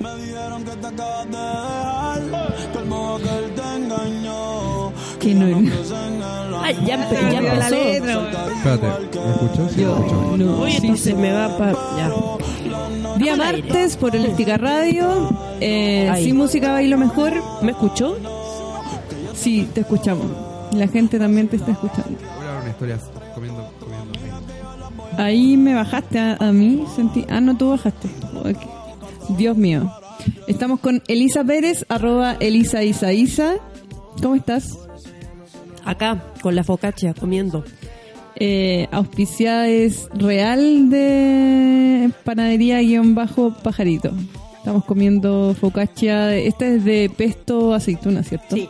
Me dijeron que te acabas de dejar, que el modo que él te engañó. Que no- se el Ay, ya, empe- ya la empezó. letra, weón. Espérate, ¿me escuchas? Sí, me no. Uy, sí, sí. me va para... Ya. Día martes por Elíptica Radio. Eh, Ahí. sin música bailo mejor. ¿Me escuchó? Sí, te escuchamos. La gente también te está escuchando. Voy a dar una historia comiendo, comiendo. Ahí me bajaste a, a mí. Sentí. Ah, no, tú bajaste. Ok. Dios mío. Estamos con Elisa Pérez, arroba Elisa Isa Isa. ¿Cómo estás? Acá, con la focacha, comiendo. Eh, auspiciada es Real de Panadería-Pajarito. Estamos comiendo focaccia. Esta es de pesto aceituna, ¿cierto? Sí.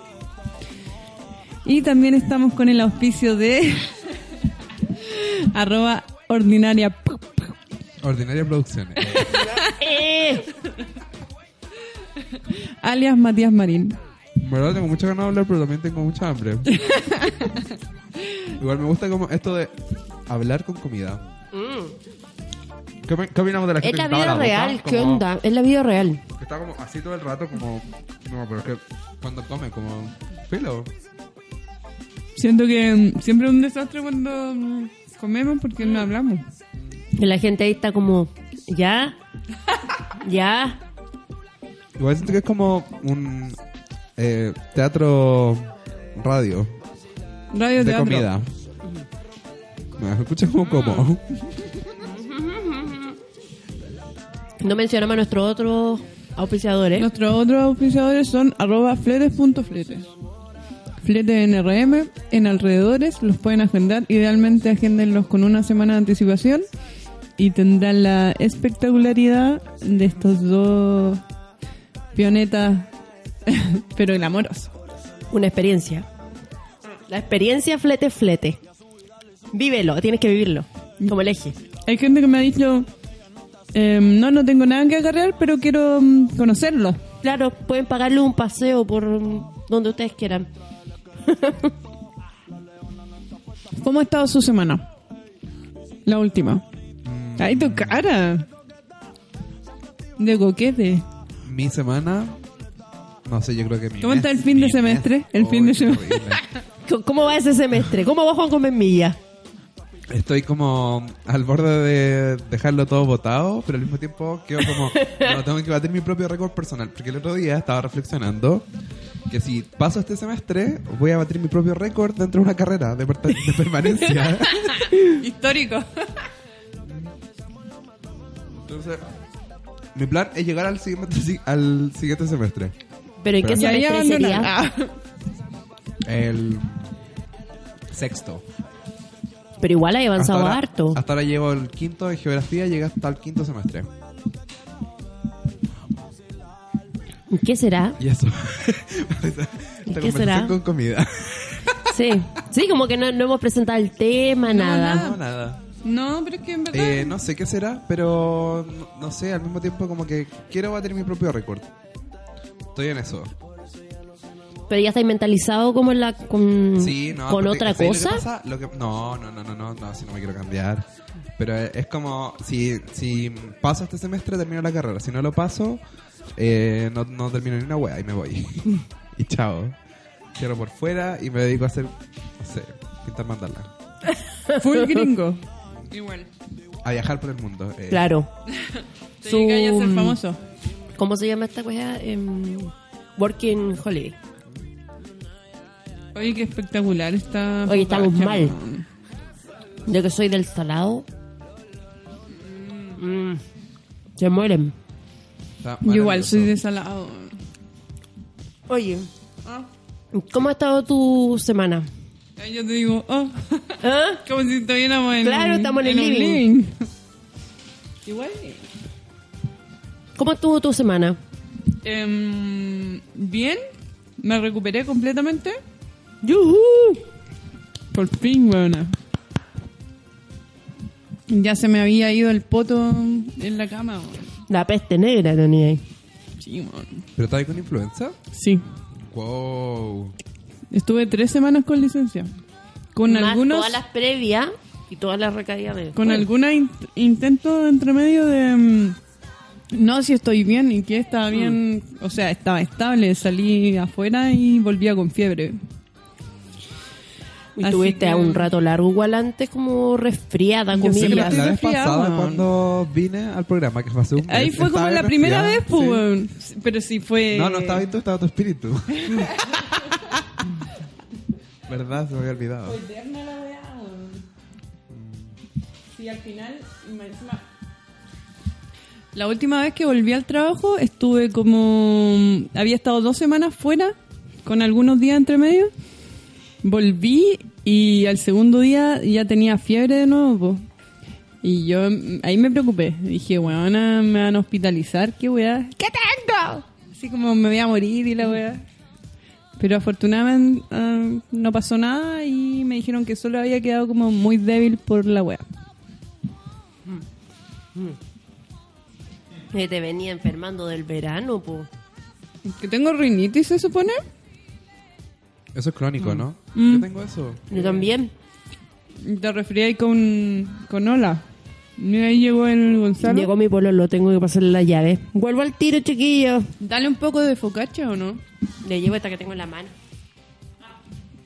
Y también estamos con el auspicio de arroba ordinaria. Ordinaria Producciones. ¡Eh! alias Matías Marín. En verdad tengo mucha ganas de hablar, pero también tengo mucha hambre. Igual me gusta como esto de hablar con comida. ¿Qué, opi- qué opinamos de la Es gente la que tapa vida boca? real, ¿qué Como- onda? Es la vida real. Que está como así todo el rato, como... No, pero es que cuando come, como... Filo. Siento que mm, siempre es un desastre cuando mm, comemos porque no hablamos. Y la gente ahí está como... ¿Ya? ¿Ya? Igual siento que es como un eh, teatro radio Radio de teatro. comida. Me escucha como como. No mencionamos a nuestros otros auspiciadores. Nuestros otros auspiciadores son arroba fletes.fletes. Fletes NRM en alrededores, los pueden agendar. Idealmente agéndenlos con una semana de anticipación y tendrán la espectacularidad de estos dos pionetas, pero el amoroso. Una experiencia. La experiencia flete flete. Vívelo, tienes que vivirlo. Como el eje. Hay gente que me ha dicho, em, no, no tengo nada que agarrar, pero quiero mm, conocerlo. Claro, pueden pagarle un paseo por mm, donde ustedes quieran. ¿Cómo ha estado su semana? La última. ¡Ay, tu cara! De coquete. Mi semana. No sé, yo creo que mi ¿Cómo mes- está el fin de semestre? mes- El fin Uy, de semestre. ¿Cómo va ese semestre? ¿Cómo va Juan Gómez Milla? Estoy como al borde de dejarlo todo botado, pero al mismo tiempo quiero como... No, tengo que batir mi propio récord personal, porque el otro día estaba reflexionando que si paso este semestre, voy a batir mi propio récord dentro de una carrera de, per- de permanencia. Histórico. Entonces, mi plan es llegar al siguiente, al siguiente semestre. ¿Pero en qué Pero- semestre sería? Ah. El sexto. Pero igual hay avanzado hasta ahora, harto. Hasta ahora llevo el quinto de geografía, llegué hasta el quinto semestre. ¿Qué será? Y eso. ¿Y Esta qué será? con comida. Sí, sí, como que no, no hemos presentado el tema, nada. No, nada. No, pero es que en verdad... Eh, no sé qué será, pero no, no sé, al mismo tiempo como que quiero batir mi propio récord. Estoy en eso. Pero ya estáis mentalizado como en la, con, Sí, no. con porque, otra ¿sabes cosa. Lo que pasa? Lo que- no, no, no, no, no, no, si no me quiero cambiar. Pero es es como, si, si paso este semestre termino la carrera. Si no lo paso, eh, no, no termino ni una wea y me voy. y chao. Cierro por fuera y me dedico a hacer, no sé, pintar mandala. Full gringo. Igual. A viajar por el mundo. eh. Claro. Te a ser Su- famoso. ¿Cómo se llama esta cosa? Em, working Holiday. Oye, qué espectacular está. Oye, estamos mal. Yo que soy del salado. Mm, se mueren. Está Yo igual soy maravilloso. de salado. Oye, ¿cómo ha estado tu semana? Ahí yo te digo, oh, ¿Ah? como si estuviéramos en Claro, estamos en el un living. Igual. ¿Cómo estuvo tu semana? Em, bien, me recuperé completamente. ¡Yujú! Por fin, buena. Ya se me había ido el poto en la cama. weón. La peste negra tenía ahí. Sí, weón. ¿Pero estás ahí con influenza? Sí. Wow. Estuve tres semanas con licencia. Con Más algunos, todas las previas y todas las recaídas de con algunos in- intentos entre medio de, mm, No, si estoy bien y que estaba bien, o sea, estaba estable, salí afuera y volvía con fiebre. Y tuviste que- a un rato largo igual antes como resfriada, comillas. estoy La vez resfriado, pasada, cuando vine al programa, que fue hace un mes, Ahí fue como la primera vez, pues, sí. pero sí fue... No, no estaba ahí tú, estaba tu espíritu. ¿Verdad? Se me había olvidado. eterna la weá, weón. Sí, al final, encima- La última vez que volví al trabajo estuve como... Había estado dos semanas fuera, con algunos días entre medio. Volví y al segundo día ya tenía fiebre de nuevo, po. Y yo mm, ahí me preocupé. Dije, weona, me van a hospitalizar, ¿qué weá? ¿Qué tengo? Así como me voy a morir y la weá. Pero afortunadamente ah, no pasó nada y me dijeron que solo había quedado como muy débil por la weá. Que te venía enfermando del verano, po. Que tengo rinitis, se supone. Eso es crónico, ¿no? Mm. Yo tengo eso. Yo también. Te referí ahí con, con hola. Y ahí llegó el Gonzalo. Llegó mi pololo, tengo que pasarle la llave. Vuelvo al tiro, chiquillo. Dale un poco de focaccia o no. Le llevo esta que tengo en la mano.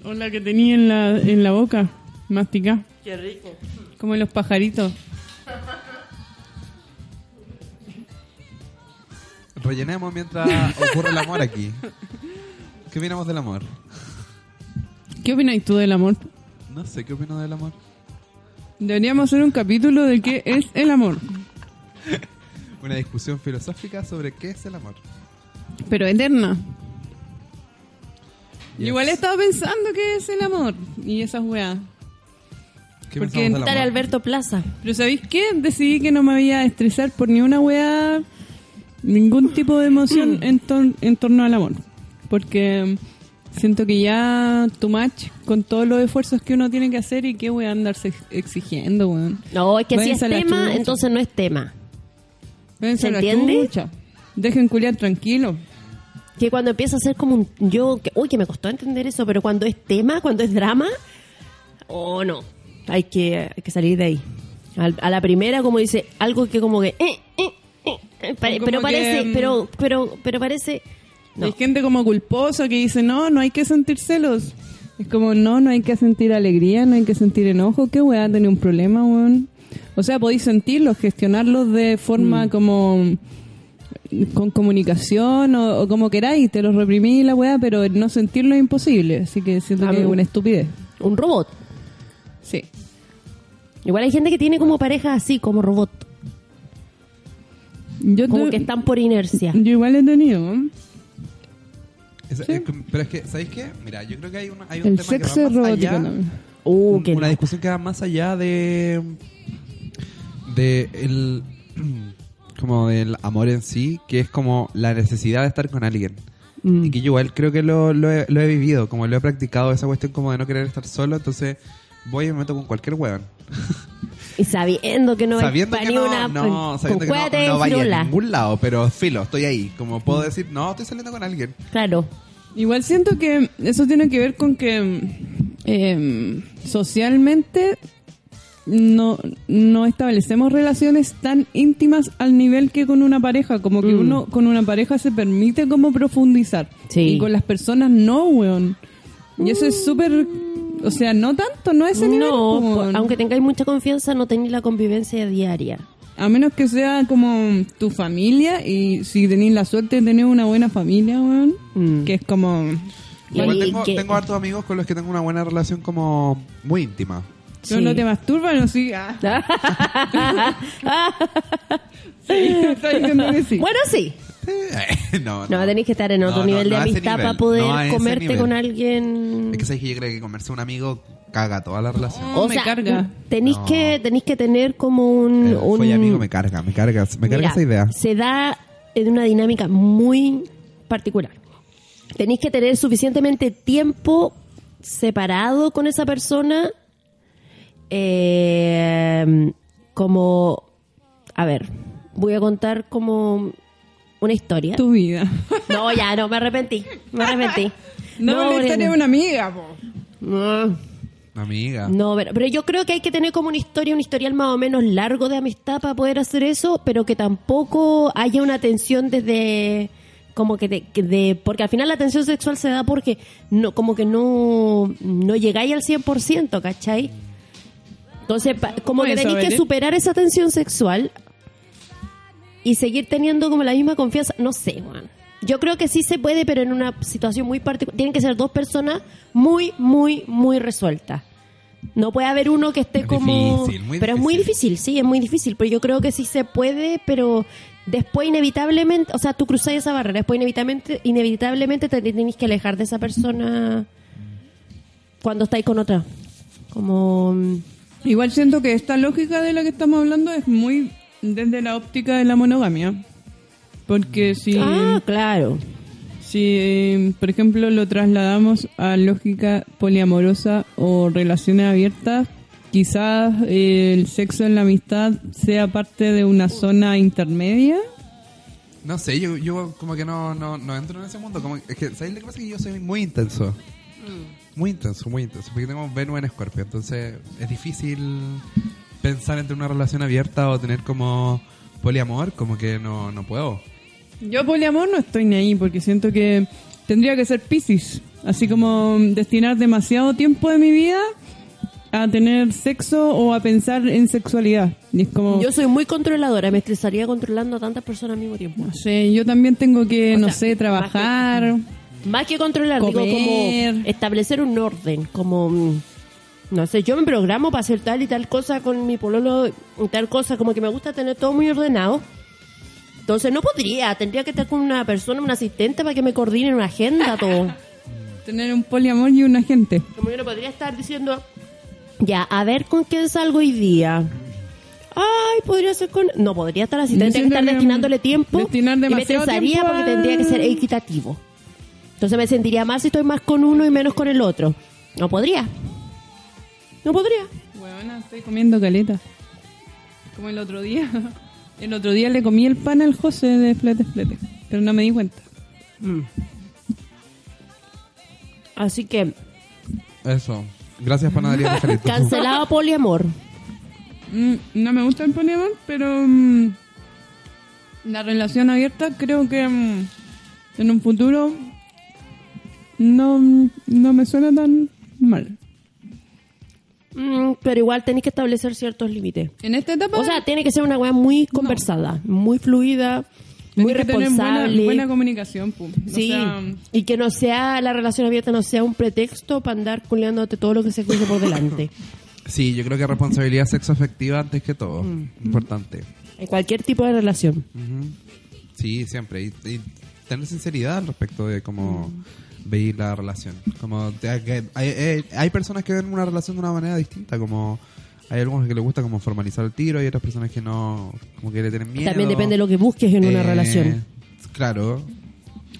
O la que tenía en la, en la boca. Masticá. Qué rico. Como los pajaritos. Rellenemos mientras ocurre el amor aquí. ¿Qué opinamos del amor? ¿Qué opinas tú del amor? No sé qué opino del amor. Deberíamos hacer un capítulo de qué es el amor. Una discusión filosófica sobre qué es el amor. Pero eterna. Yes. Igual he estado pensando qué es el amor. Y esas weas. ¿Qué Porque amor? Alberto Plaza. Pero ¿sabéis qué? Decidí que no me voy a estresar por ni una wea, ningún tipo de emoción en, tor- en torno al amor. Porque siento que ya too much con todos los esfuerzos que uno tiene que hacer y qué wea andarse ex- exigiendo, weón. No, es que si es a tema, entonces no es tema. Váyanse ¿Se a entiende? chucha. Dejen culiar tranquilo. Que cuando empieza a ser como un yo, que, uy, que me costó entender eso, pero cuando es tema, cuando es drama, oh no, hay que, hay que salir de ahí. Al- a la primera, como dice, algo que como que, eh, eh, eh, pero que, parece, mm, pero, pero, pero parece, no. Hay gente como culposa que dice, no, no hay que sentir celos. Es como, no, no hay que sentir alegría, no hay que sentir enojo. ¿Qué weá tener un problema, weón? O sea, podéis sentirlos, gestionarlos de forma como con comunicación o, o como queráis, te los reprimís la weá, pero no sentirlo es imposible. Así que siento que es mm. una estupidez. un robot. Sí. Igual hay gente que tiene como parejas así, como robot, Yo, como que están por inercia. yo igual he tenido. ¿eh? Es- es que- pero es que, ¿sabéis qué? Mira, yo creo que hay, una, hay un El tema sexo que va es más robótico allá. Uh, un- una no. discusión que va más allá de de el como del amor en sí que es como la necesidad de estar con alguien Mm. y que yo igual creo que lo, lo, he, lo he vivido como lo he practicado esa cuestión como de no querer estar solo entonces voy y me meto con cualquier weón Y sabiendo que no sabiendo es que ni no, una no, con sabiendo que no, no vaya a ningún lado pero filo estoy ahí como puedo decir no estoy saliendo con alguien Claro. Igual siento que eso tiene que ver con que eh, socialmente no, no establecemos relaciones tan íntimas al nivel que con una pareja, como que Mm. uno con una pareja se permite como profundizar. Sí. Y con las personas no, weón. Y eso es súper, o sea, no tanto, no a ese nivel. No, po- weón. aunque tengáis mucha confianza, no tenéis la convivencia diaria. A menos que sea como tu familia y si tenéis la suerte de tener una buena familia, weón, Mm. que es como... igual tengo, que- tengo hartos amigos con los que tengo una buena relación como muy íntima Sí. no te masturban o sí. Ah. Sí, está diciendo que sí. bueno, sí. no, No, tenéis que estar en otro No, nivel no de amistad nivel, para poder comerte con alguien. Es que sabes que yo creo que comerse un amigo caga toda la relación. Oh, o me sea, carga. tenéis No. que tenéis que tener como un, El un amigo me carga, me carga, me carga Mira, esa idea. Se da en una dinámica muy particular. Tenéis que tener suficientemente tiempo separado con esa persona eh, como a ver voy a contar como una historia Tu vida. no ya no me arrepentí me arrepentí No, la porque- historia de una amiga, po. no. No, Amiga. No, pero, pero yo creo que hay que tener como una historia, un historial más o menos largo de amistad para poder hacer eso, pero que tampoco haya una tensión desde como que de, que de- porque al final la tensión sexual se da porque no como que no no llegáis al 100%, ¿cachai? Entonces, pa- como que tenéis que ¿eh? superar esa tensión sexual y seguir teniendo como la misma confianza, no sé, Juan. Yo creo que sí se puede, pero en una situación muy particular. Tienen que ser dos personas muy, muy, muy resueltas. No puede haber uno que esté Es como... difícil, muy pero es muy difícil. difícil, sí, es muy difícil. Pero yo creo que sí se puede, pero después inevitablemente, o sea, tú cruzas esa barrera, después inevitablemente, inevitablemente te tenés que alejar de esa persona cuando estáis con otra. Como... mm, Igual siento que esta lógica de la que estamos hablando es muy desde la óptica de la monogamia. Porque si, Ah, claro. si por ejemplo, lo trasladamos a lógica poliamorosa o relaciones abiertas, quizás el sexo en la amistad sea parte de una zona intermedia. No sé, yo, yo como que no, no, no entro en ese mundo. Como, es que, ¿sabes lo que pasa? Que yo soy muy intenso. Muy intenso, muy intenso. Porque tengo Venus en Escorpio. Entonces es difícil pensar entre una relación abierta o tener como poliamor. Como que no, no puedo. Yo poliamor no estoy ni ahí porque siento que tendría que ser Pisces, así como destinar demasiado tiempo de mi vida a tener sexo o a pensar en sexualidad. Y es como, Yo soy muy controladora, me estresaría controlando a tantas personas al mismo tiempo. no sé, yo también tengo que, O no sea, sé, trabajar. Más que controlar, digo Comer. como establecer un orden, como mm, no sé, yo me programo para hacer tal y tal cosa con mi pololo y tal cosa, como que me gusta tener todo muy ordenado. Entonces no podría, tendría que estar con una persona, un asistente para que me coordine una agenda todo. Tener un poliamor y un agente. Como yo no podría estar diciendo, ya, a ver con quién salgo hoy día. Ay, podría ser con... No, podría estar así, tendría que estar destinándole tiempo destinar y me demasiado tiempo porque tendría que ser equitativo. Entonces me sentiría mal si estoy más con uno y menos con el otro. No podría. No podría. Bueno, estoy comiendo caleta. Como el otro día. El otro día le comí el pan al José de Flete Flete, pero no me di cuenta. Así que, Eso. Gracias, panadería cancelado poliamor. Mm, no me gusta el poliamor, pero mm, la relación abierta creo que mm, en un futuro no, no me suena tan mal. Mm, pero igual tenéis que establecer ciertos límites. En esta etapa O sea, tiene que ser una weá muy conversada, muy fluida, muy tenés tener buena, responsable. buena comunicación. pu. O Sí, sea, y que no sea la relación abierta, no sea un pretexto para andar culeándote todo lo que se cruce por delante. Sí, yo creo que responsabilidad sexoafectiva antes que todo. Importante. En cualquier tipo de relación. Sí, siempre. Y, y tener sinceridad al respecto de cómo veis la relación. Como te- que hay, hay- hay personas que ven una relación de una manera distinta, como hay algunos que les gusta como formalizar el tiro y otras personas que no, como que le tienen miedo. También depende de lo que busques en una Eh, relación. Claro.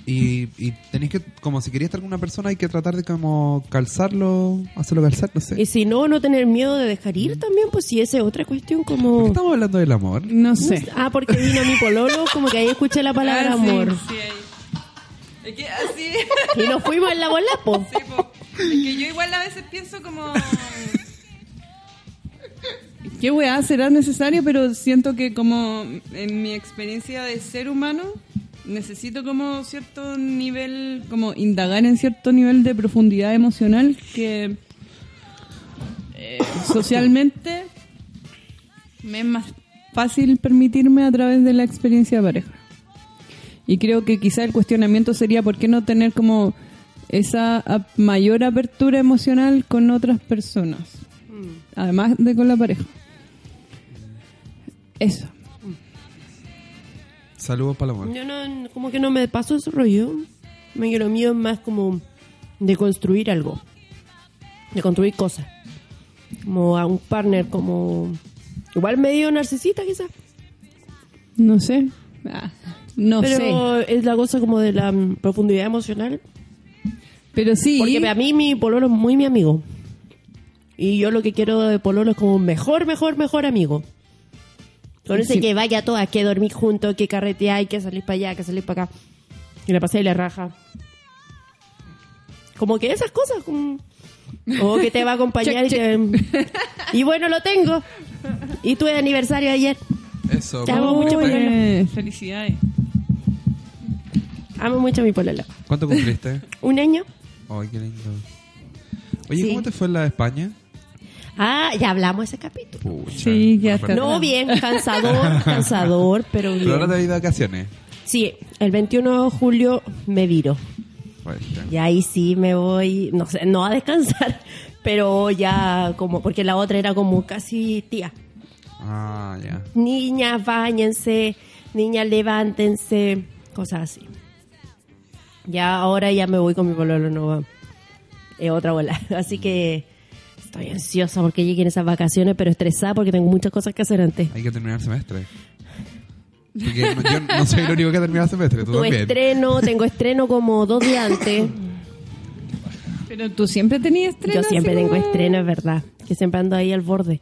Y, y tenéis que, como si querías estar con una persona, hay que tratar de como calzarlo, hacerlo calzar, no sé. Y si no, no tener miedo de dejar ir también, pues si esa es otra cuestión ¿Por qué como... estamos hablando del amor? no sé. Ah, porque vino mi pololo, como que ahí escuché la palabra Ah, sí, amor. sí, ahí. Es que así... Y nos fuimos en la bola, po. Sí, po. Es que yo igual a veces pienso como... ¿Qué weá será necesario? Pero siento que como en mi experiencia de ser humano necesito como cierto nivel, como indagar en cierto nivel de profundidad emocional que eh, socialmente me es más fácil permitirme a través de la experiencia de pareja. Y creo que quizá el cuestionamiento sería por qué no tener como esa mayor apertura emocional con otras personas, además de con la pareja. Eso. Saludos para amor. Yo no, como que no me paso ese rollo. Me- Lo mío es más como de construir algo. De construir cosas. Como a un partner, como... Igual medio narcisista quizás. No sé. Ah, no sé. pero es la cosa como de la mm, profundidad emocional. Pero sí. Porque a mí mi pololo es muy mi amigo. Y yo lo que quiero de pololo es como un mejor, mejor, mejor amigo. Con ese Sí. que vaya todas, que dormir juntos, que carretear, que salir para allá, que salir para acá. Que le pasé y le raja. Como que esas cosas. como- O que te va a acompañar y te- Y bueno, lo tengo. Y tuve aniversario ayer. Eso. Te amo mucho, Pololo. Felicidades. Amo mucho a mi pololo. ¿Cuánto cumpliste? ¿Un año? Ay, qué lindo. Oye, Sí. ¿cómo te fue en la de España? Ah, ya hablamos ese capítulo. Pucha, Sí, ya está. No, bien, cansador, cansador, pero Pero ahora te bien. has ido de vacaciones. Sí, el 21 de julio me viro. Ya. Y ahí sí me voy, no sé, no a descansar, pero ya como, porque la otra era como casi tía. Ah, ya. Niñas, bañense, niñas, levántense, cosas así. Ya ahora ya me voy con mi pololo, no. Es otra bola. Así que estoy ansiosa porque lleguen esas vacaciones, pero estresada porque tengo muchas cosas que hacer antes. Hay que terminar el semestre. Porque no- yo no soy el único que ha terminado el semestre, tú Tu también. estreno, tengo estreno como dos días antes. Pero tú siempre tenías estreno. Yo siempre tengo como- estreno, es verdad. Que siempre ando ahí al borde.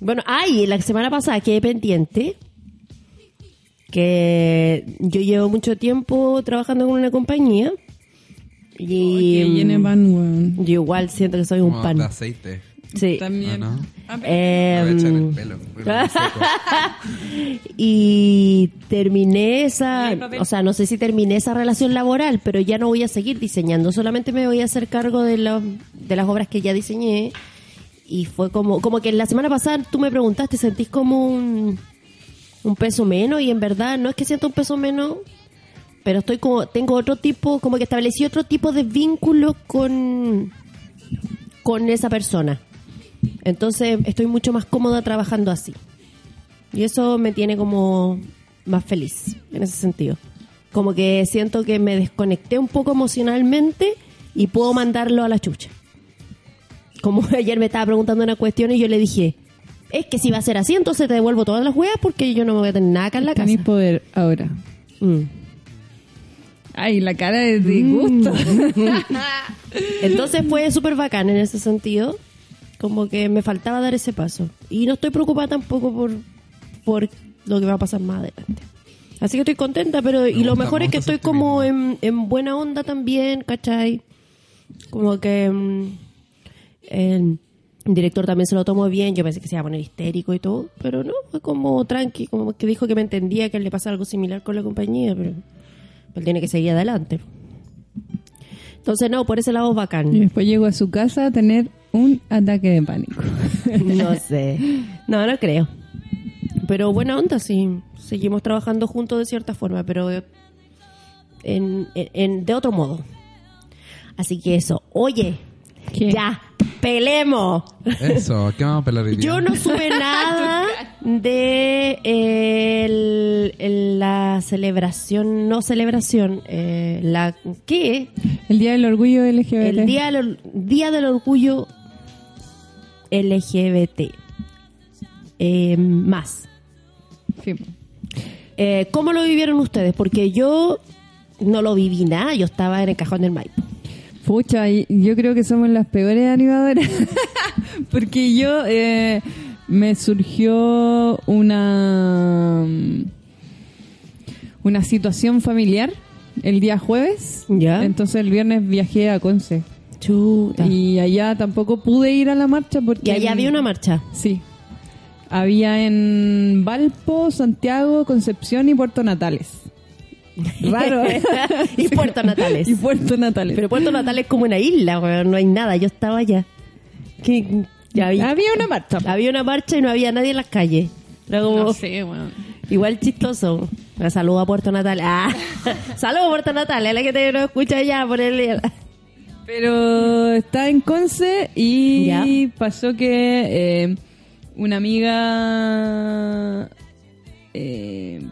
Bueno, ay, la semana pasada quedé pendiente que yo llevo mucho tiempo trabajando con una compañía y Que llene pan, weón. yo igual siento que soy un Como pan. de aceite. Sí. También. Ah, ¿no? Ah, pero- Eh, Me voy a echar el pelo. Bueno, muy seco. y terminé esa, papel. o sea, no sé si terminé esa relación laboral, pero ya no voy a seguir diseñando, solamente me voy a hacer cargo de, la- de las obras que ya diseñé. Y fue como, como que la semana pasada tú me preguntaste, ¿sentís como un, un peso menos? Y en verdad no es que sienta un peso menos, pero estoy como, tengo otro tipo, como que establecí otro tipo de vínculo con, con esa persona. Entonces estoy mucho más cómoda trabajando así. Y eso me tiene como más feliz en ese sentido. Como que siento que me desconecté un poco emocionalmente y puedo mandarlo a la chucha. Como ayer me estaba preguntando una cuestión y yo le dije, es que si va a ser así, entonces te devuelvo todas las weas porque yo no me voy a tener nada acá en la casa. Tenís poder ahora. Mm. Ay, la cara de disgusto. Entonces fue súper bacán en ese sentido. Como que me faltaba dar ese paso. Y no estoy preocupada tampoco por, por lo que va a pasar más adelante. Así que estoy contenta, pero y lo mejor me es que estoy tú como en, en buena onda también, ¿cachai? Como que mm, el director también se lo tomó bien. Yo pensé que se iba a poner histérico y todo, pero no, fue como tranqui, como que dijo que me entendía que le pasaba algo similar con la compañía, pero, él tiene que seguir adelante. Entonces, no, por ese lado Y bacán. después llego a su casa a tener un ataque de pánico. No sé. No, no creo. Pero buena onda, sí. Seguimos trabajando juntos de cierta forma, pero de, en, en- en- de otro modo. Así que eso. Oye, ¿Qué? ya, pelemos. Eso, ¿qué vamos a pelar hoy día? Yo no supe nada de eh, el- el- la celebración, no celebración, eh, la ¿qué? El Día del Orgullo LGBT. El día del, día del orgullo LGBT. Eh, más. Sí. Eh, ¿Cómo lo vivieron ustedes? Porque yo no lo viví nada, yo estaba en el cajón del Maipo. Pucha, y- yo creo que somos las peores animadoras. Porque yo eh, me surgió una una situación familiar el día jueves. Ya. Entonces el viernes viajé a Conce. Chuta. Y, Y allá tampoco pude ir a la marcha porque... allá había una marcha. Sí. Había en Valpo, Santiago, Concepción y Puerto Natales. Raro. ¿eh? y Puerto Natales. y Puerto Natales. Pero Puerto Natales es como una isla, weón, no hay nada. Yo estaba allá. Que, ya había, había una marcha. había una marcha y no había nadie en las calles. Era como No sé, weón. igual chistoso. Un saludo a Puerto Natales. Ah, saludo a Puerto Natales, a la que te no escucha allá por el... Pero está en Conce y Ya. pasó que eh, una amiga eh,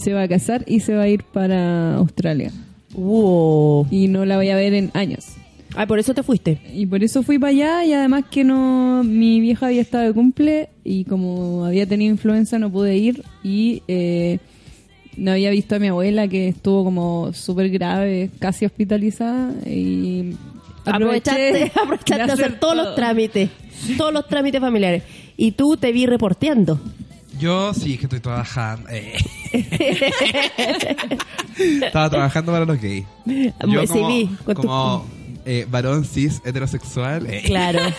se va a casar y se va a ir para Australia. Wow. Y no la voy a ver en años. Ah, por eso te fuiste. Y por eso fui para allá y además que no mi vieja había estado de cumple y como había tenido influenza no pude ir y eh, no había visto a mi abuela que estuvo como súper grave, casi hospitalizada y Aprovechaste, aprovechaste de hacer todos los trámites. Todos los trámites familiares. Y tú te vi reporteando. Yo sí que estoy trabajando. eh. Estaba trabajando para los gays. Yo Sí, tu- como eh, varón cis heterosexual. eh, Claro.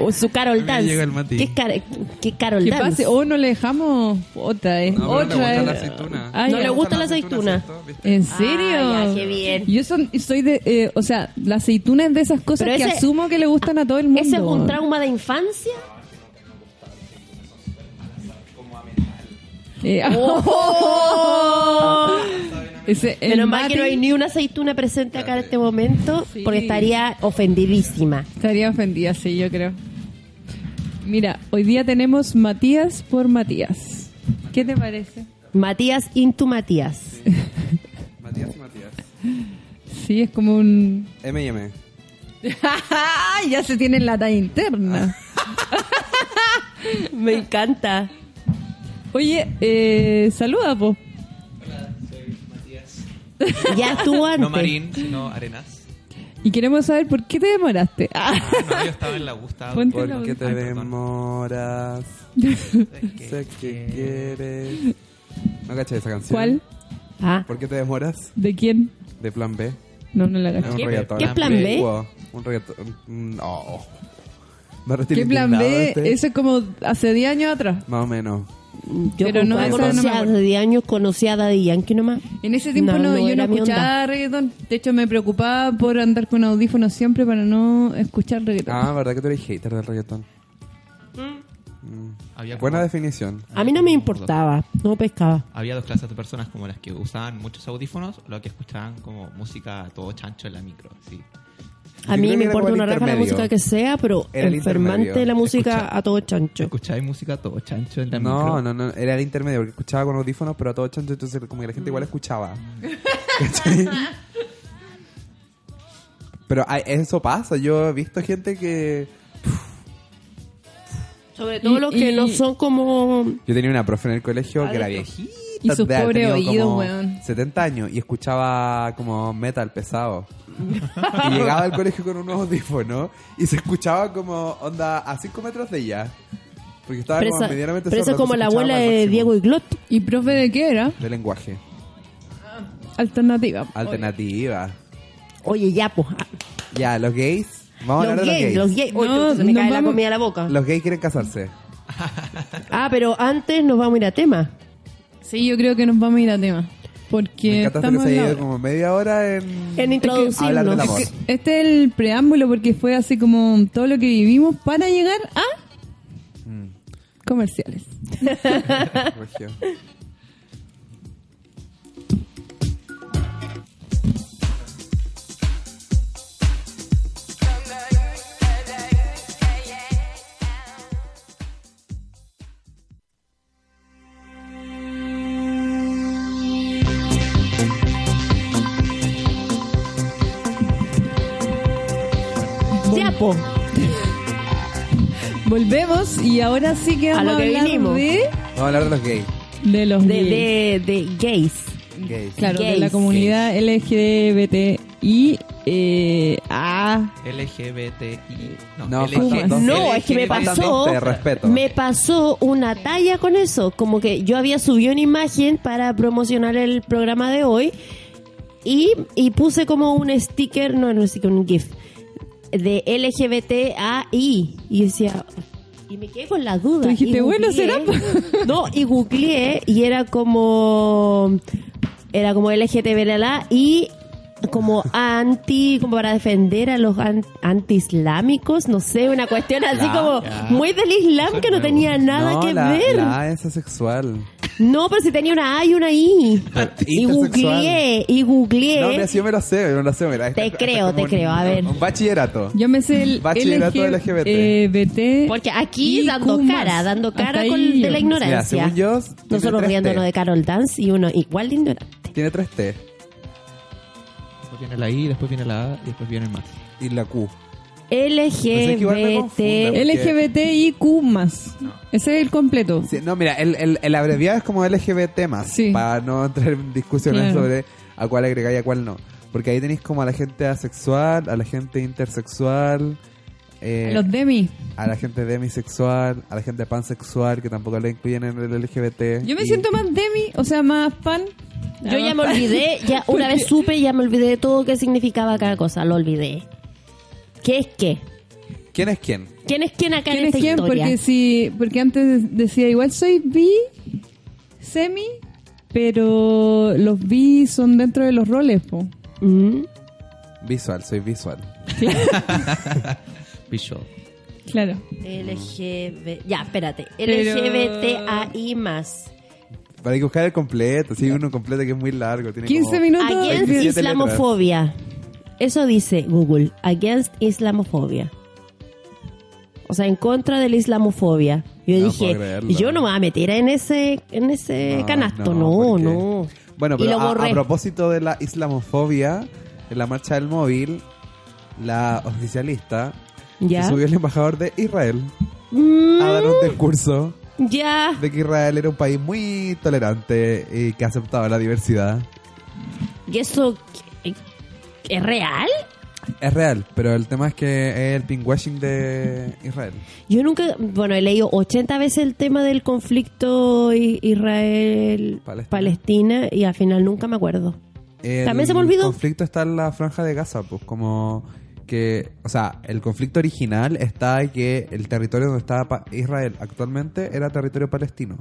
O su Carol Dance. llega el. ¿Qué, Car- qué Carol ¿Qué Dance? pase? O no le dejamos otra, ¿eh? No, pero le otra gusta la aceituna. No le gusta la aceituna. ¿En serio? Ya, qué bien. Yo son, soy de, eh, o sea, la aceituna es de esas cosas Pero que ese- asumo que le gustan a todo el mundo. ¿Ese es un trauma de infancia? Eh, ese, el Menos mal que no hay ni una aceituna presente acá en este momento, Sí. porque estaría ofendidísima. Estaría ofendida, sí, yo creo. Mira, hoy día tenemos Matías por Matías. ¿Qué te parece? Matías into Matías. Matías y Matías. Sí, es como un... M y M. ya se tiene la talla interna. Me encanta. Oye, eh, saluda, po. Ya estuvo antes. No Marín, sino Arenas. Y queremos saber por qué te demoraste. Ah, No, yo estaba en la Gustavo. Ponte- ¿Por qué te Ay, demoras? Sé que quieres. ¿No cachai esa canción? ¿Cuál? Ah, ¿Por qué te demoras? ¿De quién? De plan B. No, no la un ¿Qué- qué es plan B? Un reggaetón. No. ¿Qué plan B? este. Eso es como hace 10 años atrás. Más o menos. Yo Pero no, no conocía hace 10 años conocía a Daddy Yankee nomás. En ese tiempo No, no, no yo no escuchaba reggaetón. De hecho, me preocupaba por andar con audífonos siempre para no escuchar reggaetón. Ah, ¿verdad que tú eres hater del reggaetón? Mm. Había como- Buena definición. A mí no me importaba, no pescaba. Había dos clases de personas como las que usaban muchos audífonos o las que escuchaban como música todo chancho en la micro. Sí. A mí me importa una raja la música que sea, pero Era el enfermante la música Escucha- a todo chancho. ¿Escucháis música a todo chancho en la No, micro? no, no, era el intermedio porque escuchaba con audífonos, pero a todo chancho, entonces como que la gente igual escuchaba. ¿Cachai? pero eso pasa, yo he visto gente que... Sobre todo Y- los que y- no son como... Yo tenía una profe en el colegio que era viejita. Y sus de- pobres oídos, weón. 70 años y escuchaba como metal pesado. y llegaba al colegio con unos audífonos y se escuchaba como onda a 5 metros de ella. Porque estaba Pero como esa, medianamente pero esa es como la abuela de. Diego Iglot. ¿Y profe de qué era? De lenguaje. Alternativa. Alternativa. Oye, ya, pues. Ya, los gays. Vamos a Los hablar de gays, los los gays. gays. Oye, No, puta, se me cae la comida a la boca. Los gays quieren casarse. Ah, pero antes nos vamos a ir a tema. Sí, yo creo que nos vamos a ir a tema. Porque Me encanta que estamos se en la haya ido hora. como media hora en... En introducirnos. hablar del amor. Es que Este es el preámbulo porque fue así como todo lo que vivimos para llegar a Mm, comerciales. regio. Volvemos y ahora sí que A vamos lo a, que hablar vinimos. de, Vamos a hablar de los gays. de los De, gays. de, de gays. Gays. Claro, de la comunidad LGBTI. Eh, ah, LGBTI. No, No, LG- No, es que me pasó. Me pasó una talla con eso. Como que yo había subido una imagen para promocionar el programa de hoy. Y, y puse como un sticker, no, no un sticker, un GIF. De LGBTAI. Y yo decía. Y me quedé con la duda. Tú dijiste, Y bueno, ¿será? No, y googleé y era como. Era como LGTB y como anti, como para defender a los an- anti-islámicos, no sé, una cuestión así Ya, como ya. muy del Islam Eso que no tenía nada no, que la, ver. La es asexual. No, pero si tenía una A y una I. y googleé, y googleé. No, mira, si yo me lo sé, yo me lo sé, mira. Te Esto- esto creo, es como te creo, a ver. Un bachillerato. yo me sé el Bachillerato LGBT. LGBT. porque aquí dando cara, dando cara con, de la yo. Mira, ignorancia. según yo, tiene Nosotros tres riéndonos de Carol Dance y uno igual de ignorante. Tiene tres T. Después viene la I, después viene la A y después viene el más. Y la Q. LGBT. LGBTIQ más. Ese es el completo. Sí, no, mira, el, el, el abreviado es como LGBT más. Sí. Para no entrar en discusiones Claro. sobre a cuál agregar y a cuál no. Porque ahí tenéis como a la gente asexual, a la gente intersexual, eh, Los demi. a la gente demisexual, a la gente pansexual, que tampoco la incluyen en el LGBT. Yo me y- siento más demi, o sea, más pan. Yo ya me olvidé, ya una vez supe, ya me olvidé de todo qué significaba cada cosa, lo olvidé. ¿Qué es qué? ¿Quién es quién? ¿Quién es quién acá ¿Quién en es esta quién? historia? Porque si, porque antes decía igual soy bi, semi, pero los bi son dentro de los roles, po. Mm. Visual, soy visual. Bishop. Claro. LGB... Ya, espérate. LGBTAI más. Para que buscar el completo, sí, uno completo que es muy largo. Tiene 15 como- minutos. Against 27 Islamofobia. Eso dice Google. Against Islamofobia. O sea, en contra de la islamofobia. Yo No dije, yo no me voy a meter en ese, en ese No, canasto. no, No. Bueno, pero a, a propósito de la islamofobia, en la marcha del móvil, la oficialista Ya. se subió el embajador de Israel Mm, a dar un discurso ya. de que Israel era un país muy tolerante y que aceptaba la diversidad. ¿Y eso qué- es real? Es real, pero el tema es que es el pinkwashing de Israel. Yo nunca, bueno, he leído 80 veces el tema del conflicto Israel-Palestina y al final nunca me acuerdo. El También se me olvidó. conflicto está en la franja de Gaza, pues como que, o sea, el conflicto original está en que el territorio donde estaba pa- Israel actualmente era territorio palestino.